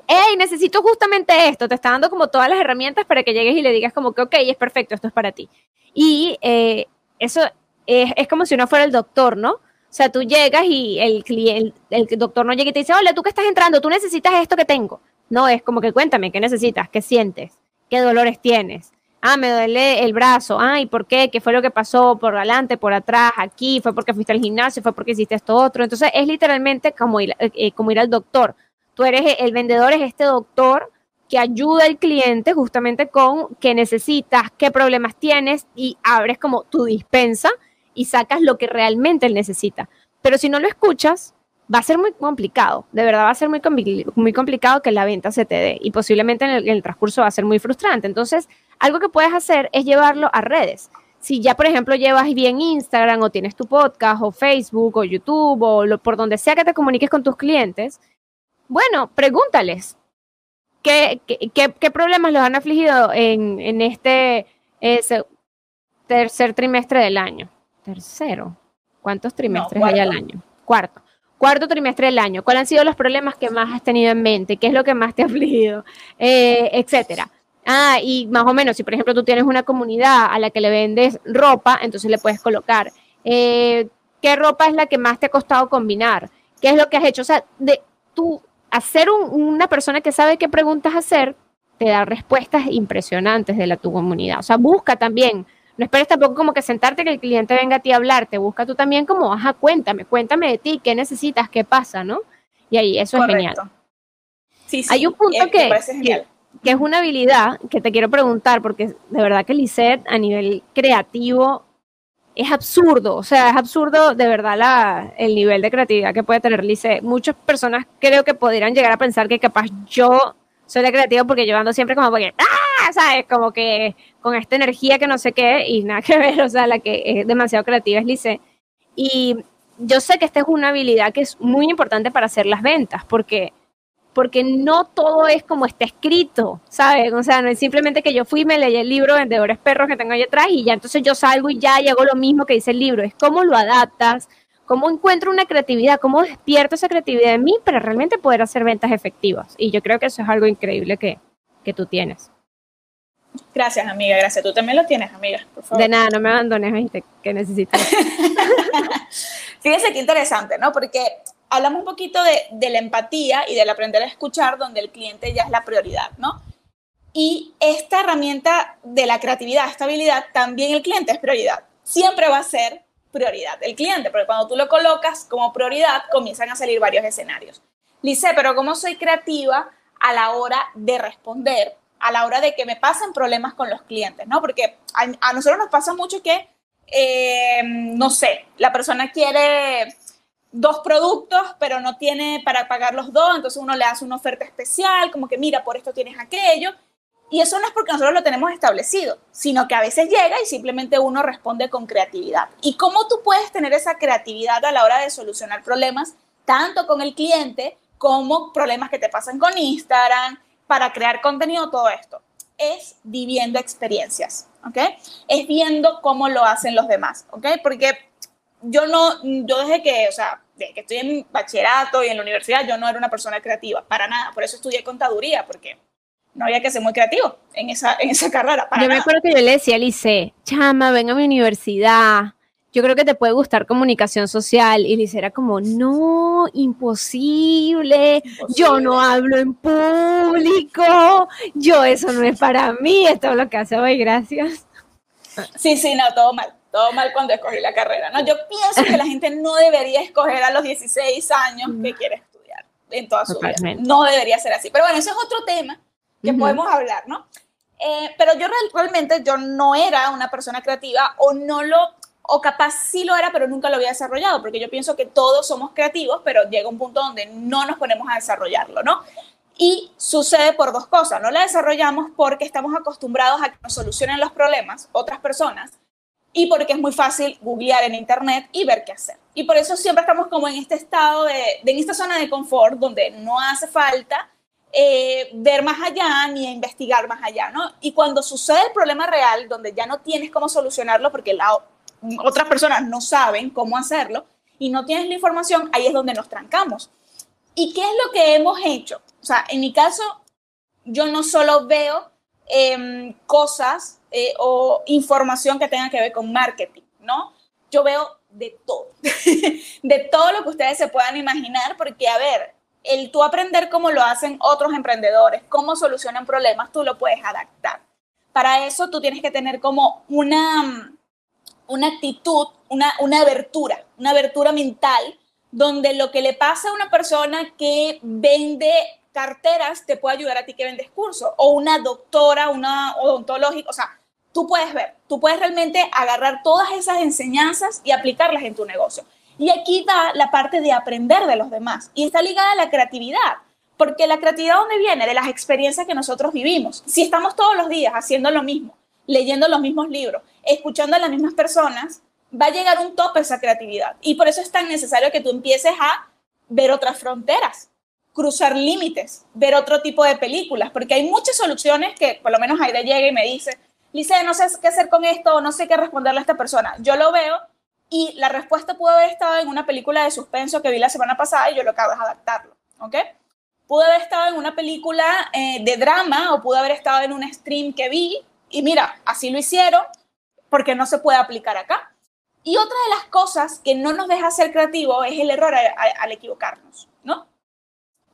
hey, necesito justamente esto, te está dando como todas las herramientas para que llegues y le digas como que, ok, es perfecto, esto es para ti. Y eh, eso es, como si uno fuera el doctor, ¿no? O sea, tú llegas y el, cliente, el, doctor no llega y te dice, hola, tú que estás entrando, tú necesitas esto que tengo. No, es como que cuéntame, ¿qué necesitas? ¿Qué sientes? ¿Qué dolores tienes? Ah, me duele el brazo. Ah, ¿y por qué? ¿Qué fue lo que pasó por adelante, por atrás, aquí? ¿Fue porque fuiste al gimnasio? ¿Fue porque hiciste esto otro? Entonces es literalmente como ir, eh, como ir al doctor. Tú eres el vendedor, es este doctor que ayuda al cliente justamente con qué necesitas, qué problemas tienes y abres como tu dispensa y sacas lo que realmente él necesita. Pero si no lo escuchas, va a ser muy complicado, de verdad va a ser muy, muy complicado que la venta se te dé y posiblemente en el, transcurso va a ser muy frustrante. Entonces, algo que puedes hacer es llevarlo a redes. Si ya, por ejemplo, llevas bien Instagram o tienes tu podcast o Facebook o YouTube o por donde sea que te comuniques con tus clientes, bueno, pregúntales qué, qué, problemas los han afligido en, en este tercer trimestre del año tercero. ¿Cuántos trimestres hay al año? Cuarto. Cuarto trimestre del año. ¿Cuáles han sido los problemas que más has tenido en mente? ¿Qué es lo que más te ha afligido? Eh, etcétera. Ah, y más o menos, si por ejemplo tú tienes una comunidad a la que le vendes ropa, entonces le puedes colocar eh, qué ropa es la que más te ha costado combinar, qué es lo que has hecho. O sea, de tú hacer una persona que sabe qué preguntas hacer, te da respuestas impresionantes de la tu comunidad. O sea, busca también no esperes tampoco como que sentarte que el cliente venga a ti a hablarte, busca tú también como, ajá, cuéntame, cuéntame de ti, qué necesitas, qué pasa, ¿no? Y ahí eso es genial. Sí, sí, Hay un punto eh, que, que, es una habilidad que te quiero preguntar, porque de verdad que Lisette a nivel creativo es absurdo, o sea, es absurdo de verdad la, el nivel de creatividad que puede tener Lisette. Muchas personas creo que podrían llegar a pensar que capaz yo soy la creativa porque yo ando siempre como porque, ¡ah! ¿sabes? Como que con esta energía que no sé qué y nada que ver, o sea, la que es demasiado creativa es Lice. Y yo sé que esta es una habilidad que es muy importante para hacer las ventas, porque porque no todo es como está escrito, ¿sabes? O sea, no es simplemente que yo fui y me leí el libro Vendedores Perros que tengo ahí atrás y ya entonces yo salgo y ya y hago lo mismo que dice el libro. Es cómo lo adaptas, cómo encuentro una creatividad, cómo despierto esa creatividad en mí para realmente poder hacer ventas efectivas. Y yo creo que eso es algo increíble que, que tú tienes. Gracias, amiga, gracias. Tú también lo tienes, amiga, por favor. De nada, no me abandones, gente, que necesitas. Fíjense qué interesante, ¿no? Porque hablamos un poquito de, de, la empatía y del aprender a escuchar, donde el cliente ya es la prioridad, ¿no? Y esta herramienta de la creatividad, esta habilidad, también el cliente es prioridad. Siempre va a ser prioridad el cliente, porque cuando tú lo colocas como prioridad, comienzan a salir varios escenarios. Lice, pero ¿cómo soy creativa a la hora de responder, a la hora de que me pasen problemas con los clientes? ¿no? Porque a, nosotros nos pasa mucho que, eh, no sé, la persona quiere dos productos, pero no tiene para pagar los dos, entonces uno le hace una oferta especial, como que mira, por esto tienes aquello. Y eso no es porque nosotros lo tenemos establecido, sino que a veces llega y simplemente uno responde con creatividad. ¿Y cómo tú puedes tener esa creatividad a la hora de solucionar problemas, tanto con el cliente como problemas que te pasan con Instagram, para crear contenido, todo esto? Es viviendo experiencias, ¿ok? Es viendo cómo lo hacen los demás, ¿ok? Porque yo no, yo desde que, o sea, que estoy en bachillerato y en la universidad, yo no era una persona creativa, para nada. Por eso estudié contaduría, porque no había que ser muy creativo en esa, en esa carrera. yo me acuerdo que yo le decía a Lice, chama, ven a mi universidad. Yo creo que te puede gustar comunicación social. Y Lice era como, no, imposible. Yo no hablo en público. Yo, eso no es para mí. Es todo lo que hace hoy, gracias. Sí, sí, no, todo mal. Todo mal cuando escogí la carrera. No, yo pienso que la gente no debería escoger a los 16 años que quiere estudiar en toda su vida. No debería ser así. Pero bueno, ese es otro tema que podemos hablar, ¿no? Eh, pero yo realmente yo no era una persona creativa o no lo, o capaz sí lo era, pero nunca lo había desarrollado, porque yo pienso que todos somos creativos, pero llega un punto donde no nos ponemos a desarrollarlo, ¿no? Y sucede por dos cosas, no la desarrollamos porque estamos acostumbrados a que nos solucionen los problemas otras personas y porque es muy fácil googlear en internet y ver qué hacer. Y por eso siempre estamos como en este estado de, de en esta zona de confort donde no hace falta eh, ver más allá ni investigar más allá, ¿no? Y cuando sucede el problema real, donde ya no tienes cómo solucionarlo porque la, otras personas no saben cómo hacerlo y no tienes la información, ahí es donde nos trancamos. ¿Y qué es lo que hemos hecho? O sea, en mi caso, yo no solo veo em, cosas eh, o información que tenga que ver con marketing, ¿no? Yo veo de todo, de todo lo que ustedes se puedan imaginar, porque, a ver, el tú aprender cómo lo hacen otros emprendedores, cómo solucionan problemas, tú lo puedes adaptar. Para eso tú tienes que tener como una, una actitud, una, una abertura, una abertura mental, donde lo que le pasa a una persona que vende carteras te puede ayudar a ti que vendes cursos, o una doctora, una odontológica, o sea, tú puedes ver, tú puedes realmente agarrar todas esas enseñanzas y aplicarlas en tu negocio. Y aquí va la parte de aprender de los demás. Y está ligada a la creatividad. Porque la creatividad, ¿dónde viene? De las experiencias que nosotros vivimos. Si estamos todos los días haciendo lo mismo, leyendo los mismos libros, escuchando a las mismas personas, va a llegar un tope esa creatividad. Y por eso es tan necesario que tú empieces a ver otras fronteras, cruzar límites, ver otro tipo de películas, porque hay muchas soluciones que por lo menos Aide llega y me dice, Lice, no sé qué hacer con esto, no sé qué responderle a esta persona. Yo lo veo y la respuesta pudo haber estado en una película de suspenso que vi la semana pasada y yo lo acabo de adaptarlo, ¿ok? Pudo haber estado en una película eh, de drama o pudo haber estado en un stream que vi y mira, así lo hicieron porque no se puede aplicar acá. Y otra de las cosas que no nos deja ser creativo es el error al equivocarnos, ¿no?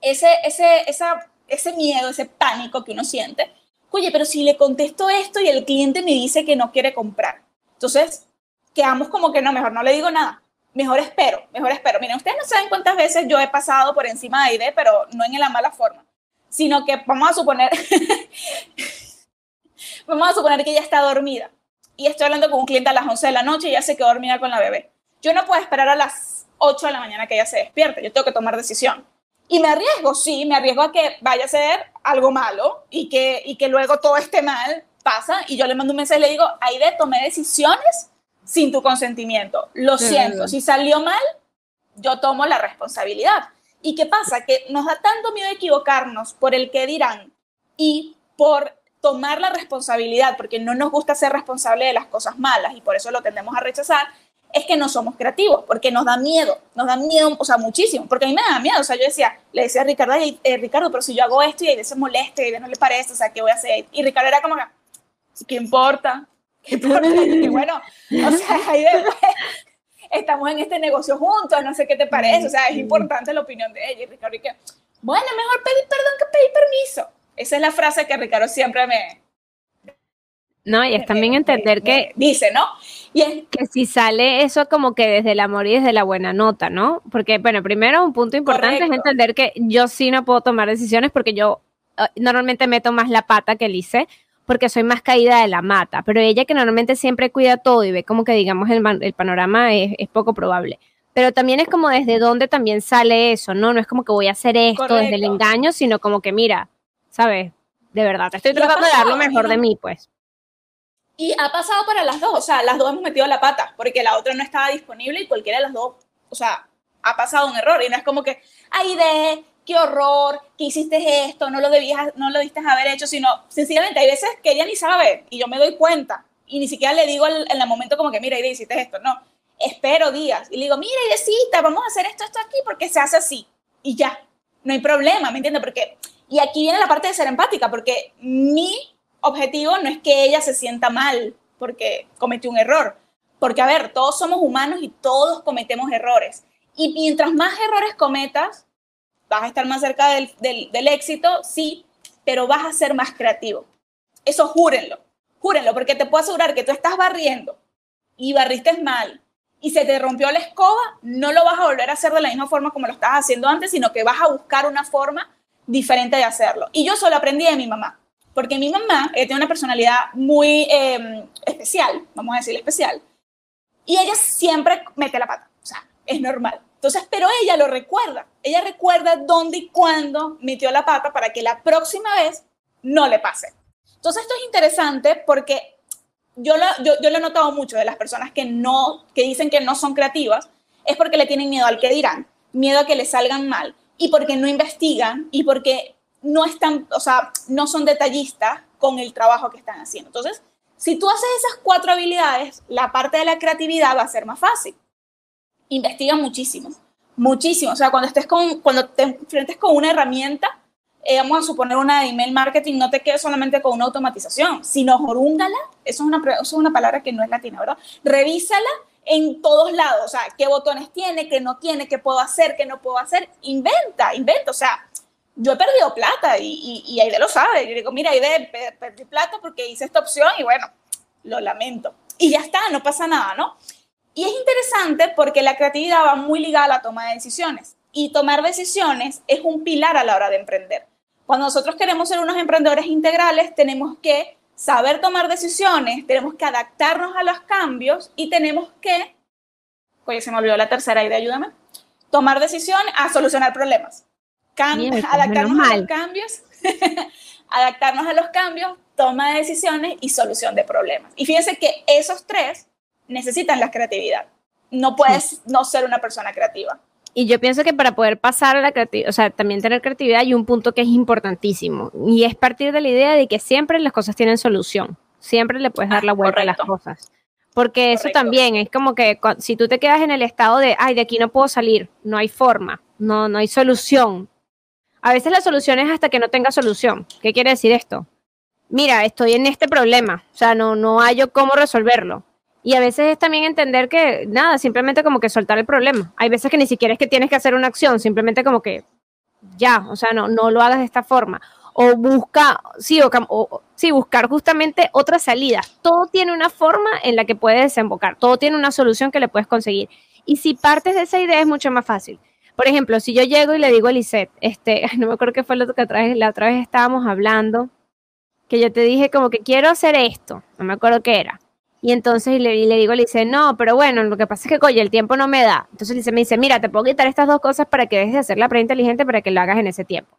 Ese, ese, esa, ese miedo, ese pánico que uno siente. Oye, pero si le contesto esto y el cliente me dice que no quiere comprar. Entonces, quedamos como que no, mejor no le digo nada, mejor espero, mejor espero. Miren, ustedes no saben cuántas veces yo he pasado por encima de Aide, pero no en la mala forma, sino que vamos a suponer, vamos a suponer que ella está dormida y estoy hablando con un cliente a las 11 de la noche y ya se quedó dormida con la bebé. Yo no puedo esperar a las 8 de la mañana que ella se despierte, yo tengo que tomar decisión. Y me arriesgo, sí, me arriesgo a que vaya a ser algo malo y que, y que luego todo esté mal, pasa, y yo le mando un mensaje y le digo, Aide, tomé decisiones sin tu consentimiento. Lo siento, si salió mal, yo tomo la responsabilidad. ¿Y qué pasa? Que nos da tanto miedo equivocarnos por el que dirán y por tomar la responsabilidad, porque no nos gusta ser responsable de las cosas malas y por eso lo tendemos a rechazar, es que no somos creativos, porque nos da miedo, nos da miedo, o sea, muchísimo, porque a mí me da miedo, o sea, yo decía, le decía a Ricardo, eh, Ricardo, pero si yo hago esto y a se molesta y a no le parece, o sea, ¿qué voy a hacer? Y Ricardo era como, ¿qué importa? ¿Qué bueno, o sea, ahí después estamos en este negocio juntos, no sé qué te parece, o sea, es importante la opinión de ella. Y Ricardo, que, bueno, mejor pedir perdón que pedir permiso. Esa es la frase que Ricardo siempre me... No, y es también entender que... Dice, ¿no? Y es, que si sale eso como que desde el amor y desde la buena nota, ¿no? Porque, bueno, primero un punto importante es entender que yo sí no puedo tomar decisiones porque yo eh, normalmente meto más la pata que hice porque soy más caída de la mata, pero ella que normalmente siempre cuida todo y ve como que digamos el, el panorama es, poco probable. pero también es como desde dónde también sale eso, ¿no? No es como que voy a hacer esto desde el engaño, sino como que mira, ¿sabes? De verdad, te estoy tratando de dar lo mejor de mí, pues. Y ha pasado para las dos, o sea, las dos hemos metido la pata, porque la otra no estaba disponible y cualquiera de las dos, o sea, ha pasado un error y no es como que, ay, de, qué horror, que hiciste esto, no lo debías, no lo diste haber hecho, sino sencillamente hay veces que ella ni sabe y yo me doy cuenta y ni siquiera le digo en el momento como que, mira, Ide, hiciste esto, no, espero días y le digo, mira, Idecita, vamos a hacer esto, esto aquí porque se hace así y ya, no hay problema, ¿me entiendes? Porque, y aquí viene la parte de ser empática, porque mi objetivo no es que ella se sienta mal porque cometió un error, porque a ver, todos somos humanos y todos cometemos errores. Y mientras más errores cometas, vas a estar más cerca del, del, éxito, sí, pero vas a ser más creativo. Eso júrenlo, júrenlo, porque te puedo asegurar que tú estás barriendo y barriste mal y se te rompió la escoba, no lo vas a volver a hacer de la misma forma como lo estabas haciendo antes, sino que vas a buscar una forma diferente de hacerlo. Y yo solo aprendí de mi mamá, porque mi mamá tiene una personalidad muy em, especial, vamos a decir especial, y ella siempre mete la pata, o sea, es normal. Entonces, pero ella lo recuerda. Ella recuerda dónde y cuándo metió la pata para que la próxima vez no le pase. Entonces, esto es interesante porque yo lo, yo, he notado mucho de las personas que, no, que dicen que no son creativas, es porque le tienen miedo al que dirán, miedo a que le salgan mal y porque no investigan y porque no están, o sea, no son detallistas con el trabajo que están haciendo. Entonces, si tú haces esas cuatro habilidades, la parte de la creatividad va a ser más fácil investiga muchísimo, muchísimo. O sea, cuando estés con, cuando te enfrentes con una herramienta, eh, vamos a suponer una de email marketing, no te quedes solamente con una automatización, sino jorúngala, eso es una, eso es una palabra que no es latina, ¿verdad? Revísala en todos lados, o sea, qué botones tiene, qué no tiene, qué puedo hacer, qué no puedo hacer, inventa, inventa, o sea, yo he perdido plata y, y, Aide lo sabe, yo digo, mira, Aide, perdí plata porque hice esta opción y bueno, lo lamento. Y ya está, no pasa nada, ¿no? Y es interesante porque la creatividad va muy ligada a la toma de decisiones. Y tomar decisiones es un pilar a la hora de emprender. Cuando nosotros queremos ser unos emprendedores integrales, tenemos que saber tomar decisiones, tenemos que adaptarnos a los cambios y tenemos que, oye, se me olvidó la tercera idea, ayúdame, tomar decisiones a solucionar problemas. adaptarnos a los cambios, adaptarnos a los cambios, toma de decisiones y solución de problemas. Y fíjense que esos tres necesitan la creatividad. No puedes no ser una persona creativa. Y yo pienso que para poder pasar a la creatividad, o sea, también tener creatividad hay un punto que es importantísimo y es partir de la idea de que siempre las cosas tienen solución. Siempre le puedes dar la vuelta a las cosas. Porque eso también es como que si tú te quedas en el estado de, ay, de aquí no puedo salir, no hay forma, no, no hay solución. A veces la solución es hasta que no tenga solución. ¿Qué quiere decir esto? Mira, estoy en este problema, o sea, no, no hallo cómo resolverlo y a veces es también entender que, nada, simplemente como que soltar el problema. Hay veces que ni siquiera es que tienes que hacer una acción, simplemente como que ya, o sea, no, no lo hagas de esta forma. O busca, sí, o, sí, buscar justamente otra salida. Todo tiene una forma en la que puedes desembocar, todo tiene una solución que le puedes conseguir. Y si partes de esa idea es mucho más fácil. Por ejemplo, si yo llego y le digo a Lisette, este, no me acuerdo qué fue lo que la otra vez estábamos hablando, que yo te dije como que quiero hacer esto, no me acuerdo qué era. Y entonces le, le digo, le dice, no, pero bueno, lo que pasa es que, oye, el tiempo no me da. Entonces dice, me dice, mira, te puedo quitar estas dos cosas para que dejes de hacer la prueba inteligente para que lo hagas en ese tiempo.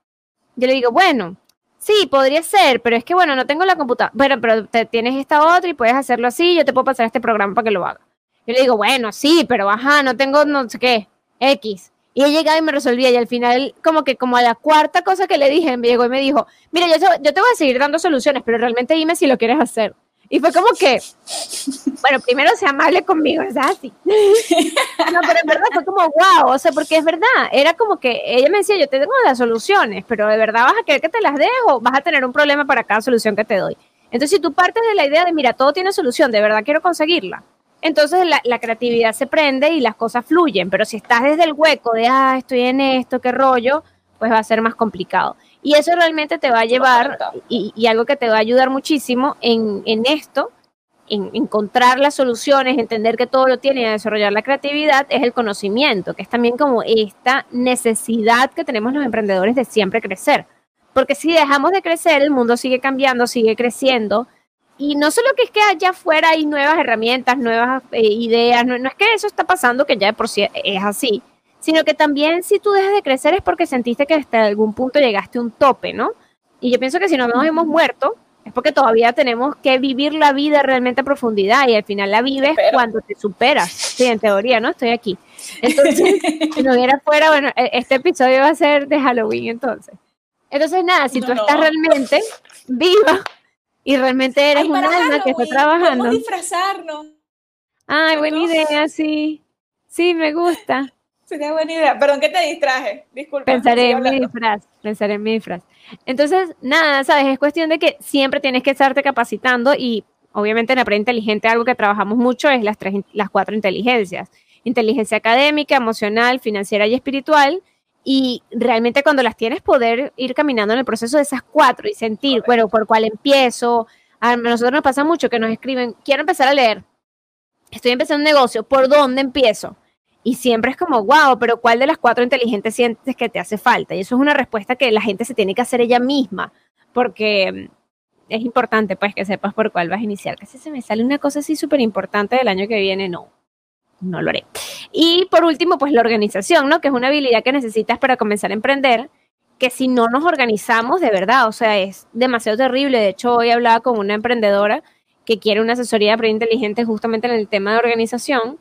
Yo le digo, bueno, sí, podría ser, pero es que, bueno, no tengo la computadora. Bueno, pero te, tienes esta otra y puedes hacerlo así, yo te puedo pasar este programa para que lo haga. Yo le digo, bueno, sí, pero ajá, no tengo no sé qué, X. Y ella llegaba y me resolvía y al final, como que como a la cuarta cosa que le dije, me llegó y me dijo, mira, yo, yo te voy a seguir dando soluciones, pero realmente dime si lo quieres hacer. Y fue como que, bueno, primero sea amable conmigo, es así. No, pero en verdad fue como, wow, o sea, porque es verdad, era como que ella me decía, yo te tengo las soluciones, pero de verdad vas a querer que te las dejo, vas a tener un problema para cada solución que te doy. Entonces, si tú partes de la idea de, mira, todo tiene solución, de verdad quiero conseguirla, entonces la, la, creatividad se prende y las cosas fluyen, pero si estás desde el hueco de, ah, estoy en esto, qué rollo, pues va a ser más complicado. Y eso realmente te va a llevar, y, algo que te va a ayudar muchísimo en, esto, en encontrar las soluciones, entender que todo lo tiene y a desarrollar la creatividad, es el conocimiento, que es también como esta necesidad que tenemos los emprendedores de siempre crecer. Porque si dejamos de crecer, el mundo sigue cambiando, sigue creciendo, y no solo que es que allá afuera hay nuevas herramientas, nuevas eh, ideas, no, no, es que eso está pasando, que ya de por sí es así, sino que también si tú dejas de crecer es porque sentiste que hasta algún punto llegaste a un tope, ¿no? Y yo pienso que si no nos hemos muerto, es porque todavía tenemos que vivir la vida realmente a profundidad y al final la vives cuando te superas. Sí, en teoría, ¿no? Estoy aquí. Entonces, si no hubiera fuera, bueno, e, este episodio va a ser de Halloween entonces. Entonces, nada, si tú estás realmente viva y realmente eres una alma que está trabajando. Podemos disfrazarnos. Ay, buena idea, sí. Sí, me gusta. Sería buena idea. Perdón que te distraje. Disculpa. Pensaré en mi disfraz. Pensaré en mi disfraz. Entonces, nada, sabes, es cuestión de que siempre tienes que estarte capacitando y obviamente en Aprende Inteligente algo que trabajamos mucho es las, tres, las cuatro inteligencias. Inteligencia académica, emocional, financiera y espiritual y realmente cuando las tienes poder ir caminando en el proceso de esas cuatro y sentir, bueno, por cuál empiezo. A nosotros nos pasa mucho que nos escriben, quiero empezar a leer, estoy empezando un negocio, ¿por dónde empiezo? Y siempre es como, wow, pero ¿cuál de las cuatro inteligentes sientes que te hace falta? Y eso es una respuesta que la gente se tiene que hacer ella misma, porque es importante pues que sepas por cuál vas a iniciar. Casi se me sale una cosa así súper importante del año que viene, no no lo haré. Y por último, pues la organización, ¿no? Que es una habilidad que necesitas para comenzar a emprender, que si no nos organizamos, de verdad, o sea, es demasiado terrible. De hecho, hoy hablaba con una emprendedora que quiere una asesoría de inteligente justamente en el tema de organización,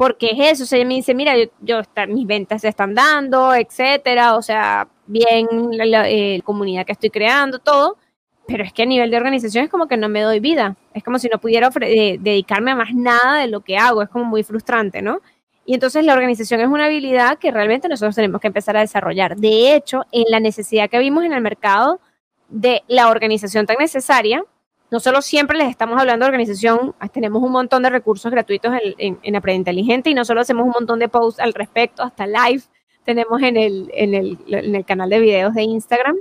porque es eso, o sea, me dice, mira, yo, mis ventas se están dando, etcétera, o sea, bien la, eh, comunidad que estoy creando, todo, pero es que a nivel de organización es como que no me doy vida. Es como si no pudiera dedicarme a más nada de lo que hago. Es como muy frustrante, ¿no? Y entonces la organización es una habilidad que realmente nosotros tenemos que empezar a desarrollar. De hecho, en la necesidad que vimos en el mercado de la organización tan necesaria, no solo siempre les estamos hablando de organización, ah, tenemos un montón de recursos gratuitos en, en, Aprende Inteligente y no solo hacemos un montón de posts al respecto, hasta live tenemos en el, en el, en el canal de videos de Instagram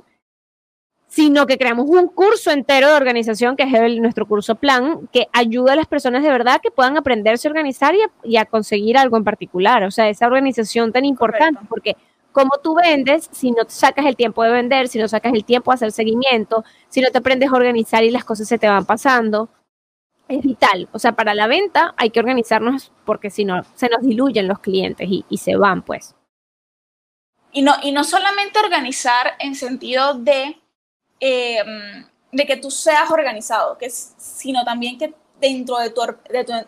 sino que creamos un curso entero de organización, que es nuestro curso plan, que ayuda a las personas de verdad que puedan aprenderse a organizar y a, conseguir algo en particular. O sea, esa organización tan importante, porque como tú vendes, si no sacas el tiempo de vender, si no sacas el tiempo de hacer seguimiento, si no te aprendes a organizar y las cosas se te van pasando, es vital. O sea, para la venta hay que organizarnos porque si no, se nos diluyen los clientes y, se van, pues. Y no, y no solamente organizar en sentido de Em, de que tú seas organizado, que, sino también que dentro de, tu,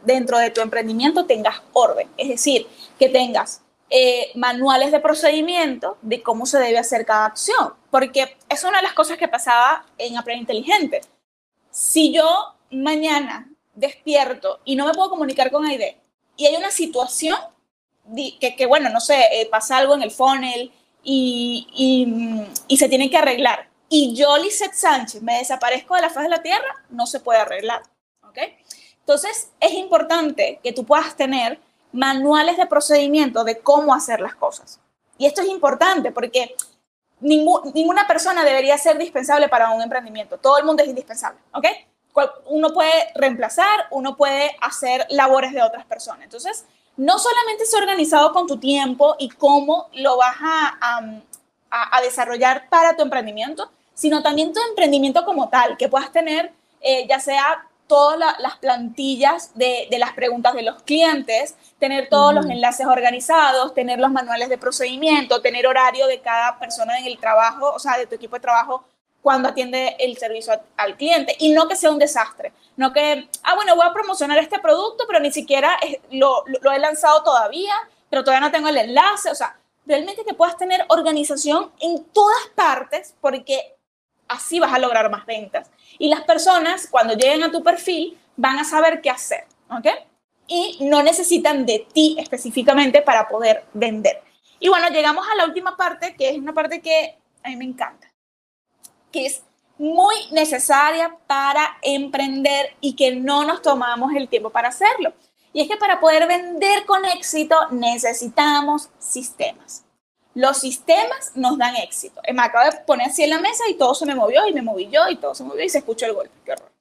dentro de tu emprendimiento tengas orden, es decir, que tengas eh, manuales de procedimiento de cómo se debe hacer cada acción, porque es una de las cosas que pasaba en Aprende Inteligente. Si yo mañana despierto y no me puedo comunicar con Aide y hay una situación que, bueno, no sé, eh, pasa algo en el funnel y, y, y se tiene que arreglar, y yo, Lizeth Sánchez, me desaparezco de la faz de la tierra, no se puede arreglar. ¿ok? Entonces, es importante que tú puedas tener manuales de procedimiento de cómo hacer las cosas. Y esto es importante porque ninguna persona debería ser dispensable para un emprendimiento. Todo el mundo es indispensable, ¿ok? Uno puede reemplazar, uno puede hacer labores de otras personas. Entonces, no solamente es organizado con tu tiempo y cómo lo vas a, a desarrollar para tu emprendimiento, sino también tu emprendimiento como tal, que puedas tener eh, ya sea todas las plantillas de, las preguntas de los clientes, tener todos los enlaces organizados, tener los manuales de procedimiento, tener horario de cada persona en el trabajo, o sea, de tu equipo de trabajo cuando atiende el servicio al cliente. Y no que sea un desastre, no que, ah, bueno, voy a promocionar este producto, pero ni siquiera lo, lo he lanzado todavía, pero todavía no tengo el enlace, o sea, realmente que puedas tener organización en todas partes porque así vas a lograr más ventas. Y las personas, cuando lleguen a tu perfil, van a saber qué hacer, ¿ok? Y no necesitan de ti específicamente para poder vender. Y bueno, llegamos a la última parte, que es una parte que a mí me encanta, que es muy necesaria para emprender y que no nos tomamos el tiempo para hacerlo. Y es que para poder vender con éxito necesitamos sistemas. Los sistemas nos dan éxito. Me acabo de poner así en la mesa y todo se me movió y me moví yo y todo se movió y se escuchó el golpe. Qué horror.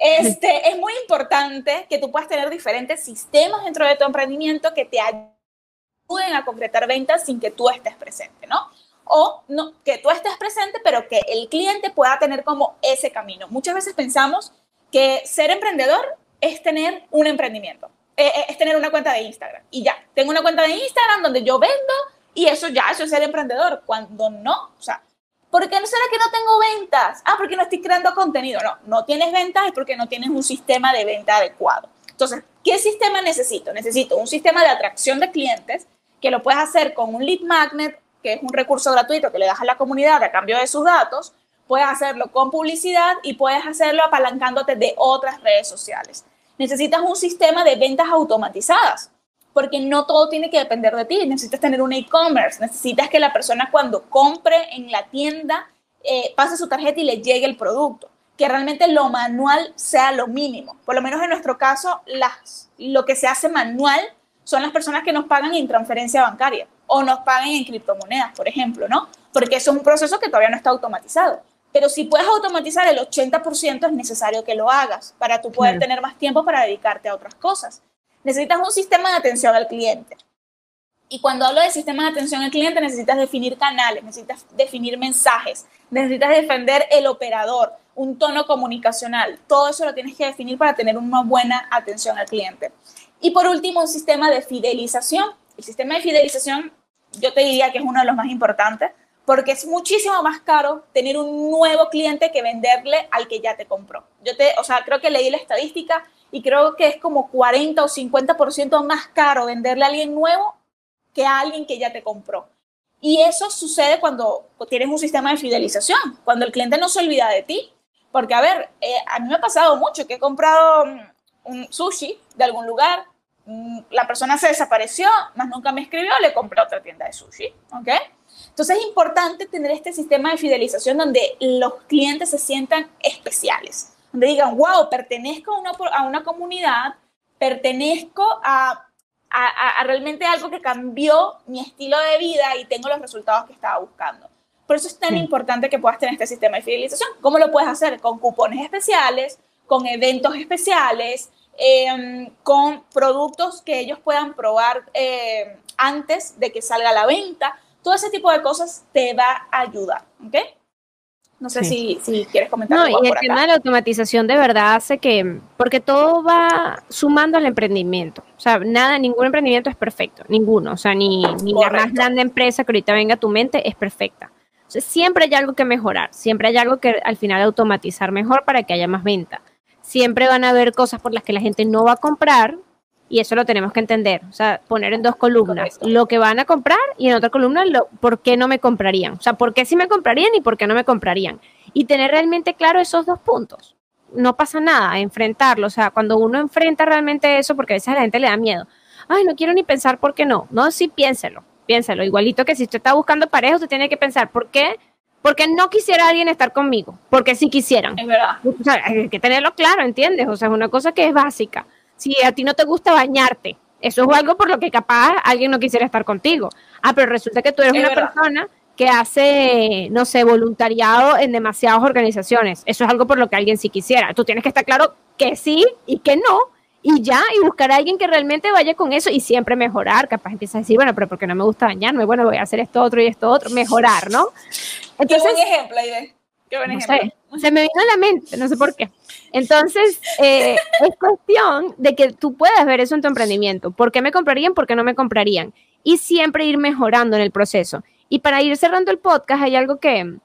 Este, es muy importante que tú puedas tener diferentes sistemas dentro de tu emprendimiento que te ayuden a concretar ventas sin que tú estés presente, ¿no? O no, que tú estés presente, pero que el cliente pueda tener como ese camino. Muchas veces pensamos que ser emprendedor es tener un emprendimiento, eh, eh, es tener una cuenta de Instagram y ya, tengo una cuenta de Instagram donde yo vendo y eso ya, eso es ser emprendedor, cuando no, o sea, ¿por qué no será que no tengo ventas? Ah, porque no estoy creando contenido. No, no tienes ventas es porque no tienes un sistema de venta adecuado. Entonces, ¿qué sistema necesito? Necesito un sistema de atracción de clientes que lo puedes hacer con un lead magnet, que es un recurso gratuito que le das a la comunidad a cambio de sus datos. Puedes hacerlo con publicidad y puedes hacerlo apalancándote de otras redes sociales. Necesitas un sistema de ventas automatizadas porque no todo tiene que depender de ti. Necesitas tener un e-commerce, necesitas que la persona cuando compre en la tienda eh, pase su tarjeta y le llegue el producto. Que realmente lo manual sea lo mínimo. Por lo menos en nuestro caso, las, lo que se hace manual son las personas que nos pagan en transferencia bancaria o nos pagan en criptomonedas, por ejemplo, ¿no? Porque eso es un proceso que todavía no está automatizado. Pero si puedes automatizar el 80%, es necesario que lo hagas para tú poder tener más tiempo para dedicarte a otras cosas necesitas un sistema de atención al cliente. Y cuando hablo de sistema de atención al cliente, necesitas definir canales, necesitas definir mensajes, necesitas defender el operador, un tono comunicacional. Todo eso lo tienes que definir para tener una buena atención al cliente. Y por último, un sistema de fidelización. El sistema de fidelización yo te diría que es uno de los más importantes porque es muchísimo más caro tener un nuevo cliente que venderle al que ya te compró. Yo te, o sea, creo que leí la estadística y creo que es como 40 o 50% más caro venderle a alguien nuevo que a alguien que ya te compró. Y eso sucede cuando tienes un sistema de fidelización, cuando el cliente no se olvida de ti. Porque, a ver, eh, a mí me ha pasado mucho que he comprado mm, un sushi de algún lugar, mm, la persona se desapareció, más nunca me escribió, le compré otra tienda de sushi, ¿ok? Entonces es importante tener este sistema de fidelización donde los clientes se sientan especiales donde digan, wow, pertenezco a una, a una comunidad, pertenezco a, a, a, realmente algo que cambió mi estilo de vida y tengo los resultados que estaba buscando. Por eso es tan importante que puedas tener este sistema de fidelización. ¿Cómo lo puedes hacer? Con cupones especiales, con eventos especiales, em, con productos que ellos puedan probar eh, antes de que salga a la venta. Todo ese tipo de cosas te va a ayudar. ¿ok? No sé si, si, quieres comentar. No, y el tema de la automatización de verdad hace que, porque todo va sumando al emprendimiento. O sea, nada, ningún emprendimiento es perfecto, ninguno. O sea, ni, ni la más grande empresa que ahorita venga a tu mente es perfecta. O sea, siempre hay algo que mejorar, siempre hay algo que al final automatizar mejor para que haya más venta. Siempre van a haber cosas por las que la gente no va a comprar, y eso lo tenemos que entender, o sea, poner en dos columnas lo que van a comprar y en otra columna lo, por qué no me comprarían, o sea, por qué sí me comprarían y por qué no me comprarían. Y tener realmente claro esos dos puntos. No pasa nada, enfrentarlo, o sea, cuando uno enfrenta realmente eso, porque a veces a la gente le da miedo, ay, no quiero ni pensar por qué no, no, sí piénselo, piénselo, igualito que si usted está buscando pareja, usted tiene que pensar, ¿por qué? Porque no quisiera alguien estar conmigo, porque sí quisieran. Es verdad. O sea, hay que tenerlo claro, ¿entiendes? O sea, es una cosa que es básica si a ti no te gusta bañarte, eso es algo por lo que capaz alguien no quisiera estar contigo. Ah, pero resulta que tú eres una persona que hace, no sé, voluntariado en demasiadas organizaciones. Eso es algo por lo que alguien sí quisiera. Tú tienes que estar claro que sí y que no. Y ya, y buscar a alguien que realmente vaya con eso y siempre mejorar. Capaz empieza a decir, bueno, pero porque no me gusta bañarme, bueno, voy a hacer esto otro y esto otro, mejorar, ¿no? Entonces, Qué buen ejemplo, Aide. Qué buen ejemplo. se me vino a la mente, no sé por qué. Entonces, eh, es cuestión de que tú puedas ver eso en tu emprendimiento. ¿Por qué me comprarían? ¿Por qué no me comprarían? Y siempre ir mejorando en el proceso. Y para ir cerrando el podcast, hay algo que,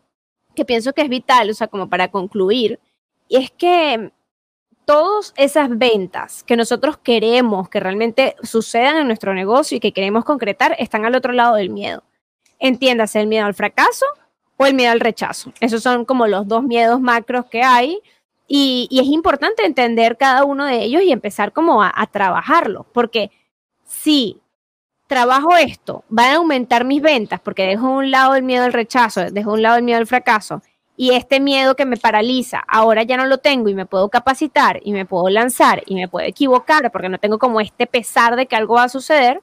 que pienso que es vital, o sea, como para concluir, y es que todas esas ventas que nosotros queremos que realmente sucedan en nuestro negocio y que queremos concretar están al otro lado del miedo. Entiéndase el miedo al fracaso o el miedo al rechazo. Esos son como los dos miedos macros que hay y, es importante entender cada uno de ellos y empezar como a, trabajarlo, porque si trabajo esto, van a aumentar mis ventas porque dejo a un lado el miedo al rechazo, dejo a un lado el miedo al fracaso y este miedo que me paraliza, ahora ya no lo tengo y me puedo capacitar y me puedo lanzar y me puedo equivocar porque no tengo como este pesar de que algo va a suceder,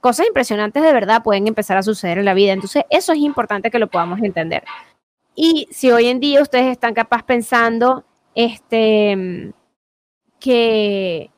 cosas impresionantes de verdad pueden empezar a suceder en la vida. Entonces, eso es importante que lo podamos entender. Y si hoy en día ustedes están capaz pensando este, que,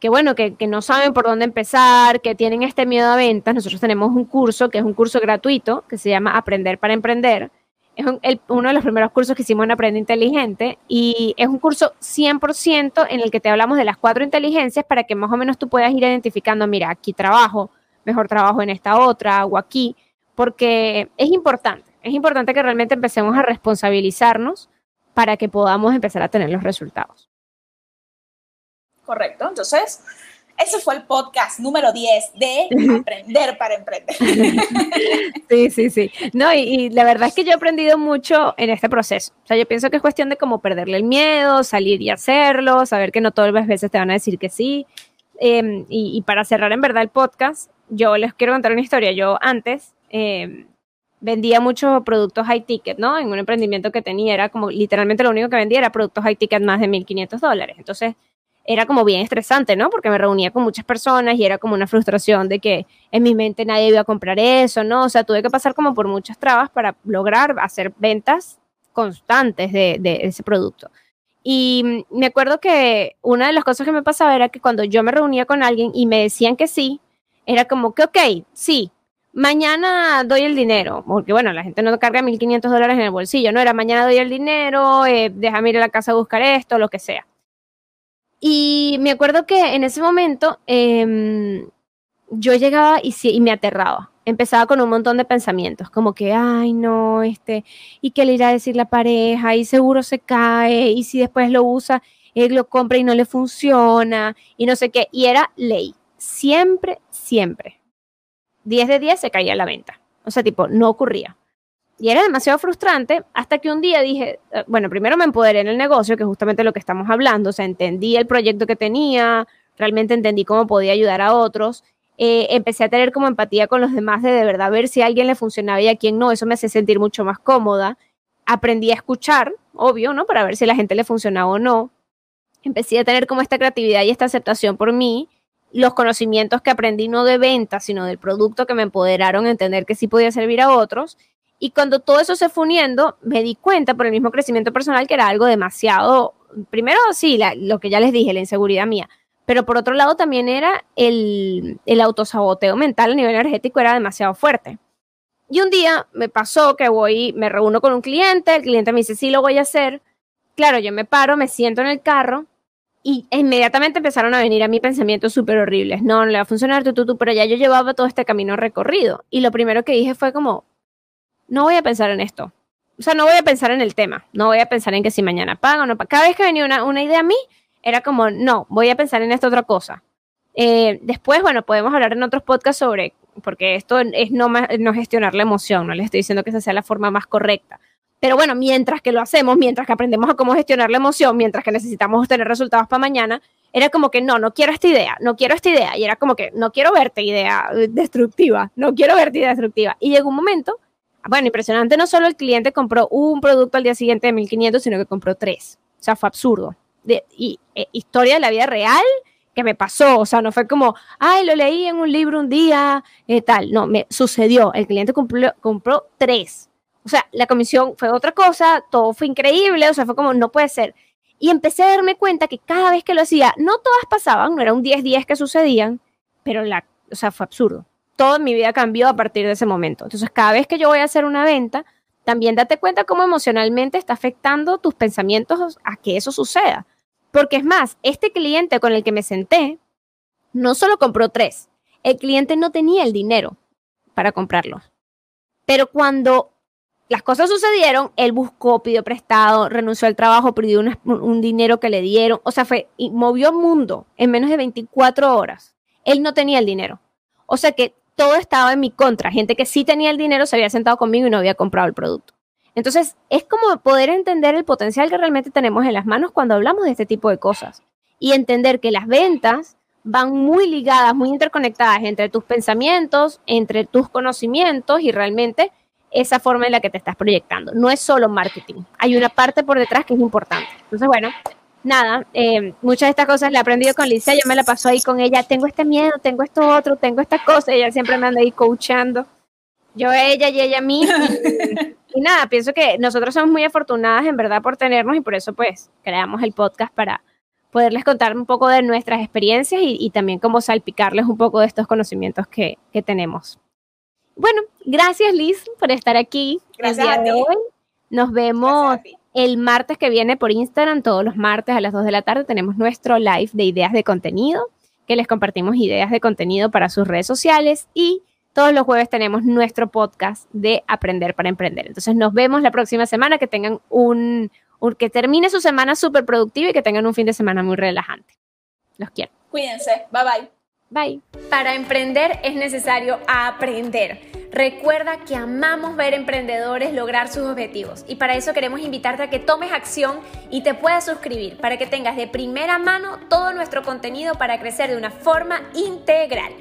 que bueno, que, que, no saben por dónde empezar, que tienen este miedo a ventas, nosotros tenemos un curso que es un curso gratuito que se llama Aprender para Emprender, Es uno de los primeros cursos que hicimos en Aprende Inteligente y es un curso 100% en el que te hablamos de las cuatro inteligencias para que más o menos tú puedas ir identificando, mira, aquí trabajo, mejor trabajo en esta otra o aquí, porque es importante, es importante que realmente empecemos a responsabilizarnos para que podamos empezar a tener los resultados. Correcto, entonces ese fue el podcast número 10 de Aprender para Emprender. Sí, sí, sí. No, y, la verdad es que yo he aprendido mucho en este proceso. O sea, yo pienso que es cuestión de cómo perderle el miedo, salir y hacerlo, saber que no todas las veces te van a decir que sí. Em, y, para cerrar en verdad el podcast, yo les quiero contar una historia. Yo antes em, vendía muchos productos high ticket, ¿no? En un emprendimiento que tenía era como literalmente lo único que vendía era productos high ticket más de 1.500 dólares. Entonces, era como bien estresante, ¿no? Porque me reunía con muchas personas y era como una frustración de que en mi mente nadie iba a comprar eso, ¿no? O sea, tuve que pasar como por muchas trabas para lograr hacer ventas constantes de, ese producto. Y me acuerdo que una de las cosas que me pasaba era que cuando yo me reunía con alguien y me decían que sí, era como que, ok, sí, mañana doy el dinero, porque bueno, la gente no carga 1.500 dólares en el bolsillo, no era mañana doy el dinero, eh, déjame ir a la casa a buscar esto, lo que sea. Y me acuerdo que en ese momento em, yo llegaba y, y me aterraba. Empezaba con un montón de pensamientos, como que, ay, no, este, y qué le irá a decir la pareja, y seguro se cae, y si después lo usa, él lo compra y no le funciona, y no sé qué. Y era ley. Siempre, siempre. 10 de 10 se caía la venta. O sea, tipo, no ocurría. Y era demasiado frustrante hasta que un día dije, eh, bueno, primero me empoderé en el negocio, que es justamente lo que estamos hablando, o sea, entendí el proyecto que tenía, realmente entendí cómo podía ayudar a otros, eh, empecé a tener como empatía con los demás de de verdad ver si a alguien le funcionaba y a quién no, eso me hace sentir mucho más cómoda, aprendí a escuchar, obvio, ¿no? Para ver si a la gente le funcionaba o no, empecé a tener como esta creatividad y esta aceptación por mí, los conocimientos que aprendí no de venta, sino del producto que me empoderaron a entender que sí podía servir a otros, y cuando todo eso se fue uniendo, me di cuenta por el mismo crecimiento personal que era algo demasiado, primero sí, lo que ya les dije, la inseguridad mía, pero por otro lado también era el, el autosaboteo mental a nivel energético era demasiado fuerte. Y un día me pasó que voy, me reúno con un cliente, el cliente me dice, sí, lo voy a hacer. Claro, yo me paro, me siento en el carro y inmediatamente empezaron a venir a mí pensamientos súper horribles. No, no le va a funcionar, tú, tú, pero ya yo llevaba todo este camino recorrido. Y lo primero que dije fue como, no voy a pensar en esto. O sea, no voy a pensar en el tema. No voy a pensar en que si mañana pago o no pago. Cada vez que venía una, una, idea a mí, era como, no, voy a pensar en esta otra cosa. Eh, después, bueno, podemos hablar en otros podcasts sobre, porque esto es no, no gestionar la emoción, no les estoy diciendo que esa sea la forma más correcta. Pero bueno, mientras que lo hacemos, mientras que aprendemos a cómo gestionar la emoción, mientras que necesitamos tener resultados para mañana, era como que no, no quiero esta idea, no quiero esta idea. Y era como que no quiero verte idea destructiva, no quiero verte idea destructiva. Y llegó un momento bueno, impresionante, no solo el cliente compró un producto al día siguiente de 1500, sino que compró tres. O sea, fue absurdo. De, y eh, historia de la vida real que me pasó, o sea, no fue como, ay, lo leí en un libro un día, eh, tal, no, me sucedió, el cliente compró, compró tres. O sea, la comisión fue otra cosa, todo fue increíble, o sea, fue como, no puede ser. Y empecé a darme cuenta que cada vez que lo hacía, no todas pasaban, no era un 10 días que sucedían, pero la, o sea, fue absurdo toda mi vida cambió a partir de ese momento. Entonces, cada vez que yo voy a hacer una venta, también date cuenta cómo emocionalmente está afectando tus pensamientos a que eso suceda. Porque es más, este cliente con el que me senté no solo compró tres, el cliente no tenía el dinero para comprarlos. Pero cuando las cosas sucedieron, él buscó, pidió prestado, renunció al trabajo, pidió un, dinero que le dieron, o sea, fue, y movió mundo en menos de 24 horas. Él no tenía el dinero. O sea que todo estaba en mi contra. Gente que sí tenía el dinero se había sentado conmigo y no había comprado el producto. Entonces, es como poder entender el potencial que realmente tenemos en las manos cuando hablamos de este tipo de cosas y entender que las ventas van muy ligadas, muy interconectadas entre tus pensamientos, entre tus conocimientos y realmente esa forma en la que te estás proyectando. No es solo marketing, hay una parte por detrás que es importante. Entonces, bueno, nada, eh, muchas de estas cosas las he aprendido con Lisa, yo me la paso ahí con ella, tengo este miedo, tengo esto otro, tengo esta cosa, ella siempre me anda ahí coachando, yo a ella y ella a mí, y, nada, pienso que nosotros somos muy afortunadas en verdad por tenernos y por eso pues creamos el podcast para poderles contar un poco de nuestras experiencias y, también como salpicarles un poco de estos conocimientos que, que tenemos. Bueno, gracias Liz por estar aquí gracias a ti. hoy. Nos vemos el martes que viene por Instagram, todos los martes a las 2 de la tarde tenemos nuestro live de ideas de contenido, que les compartimos ideas de contenido para sus redes sociales y todos los jueves tenemos nuestro podcast de Aprender para Emprender. Entonces nos vemos la próxima semana, que tengan un, que termine su semana súper productiva y que tengan un fin de semana muy relajante. Los quiero. Cuídense. Bye bye. Bye. Para emprender es necesario aprender. Recuerda que amamos ver emprendedores lograr sus objetivos y para eso queremos invitarte a que tomes acción y te puedas suscribir para que tengas de primera mano todo nuestro contenido para crecer de una forma integral.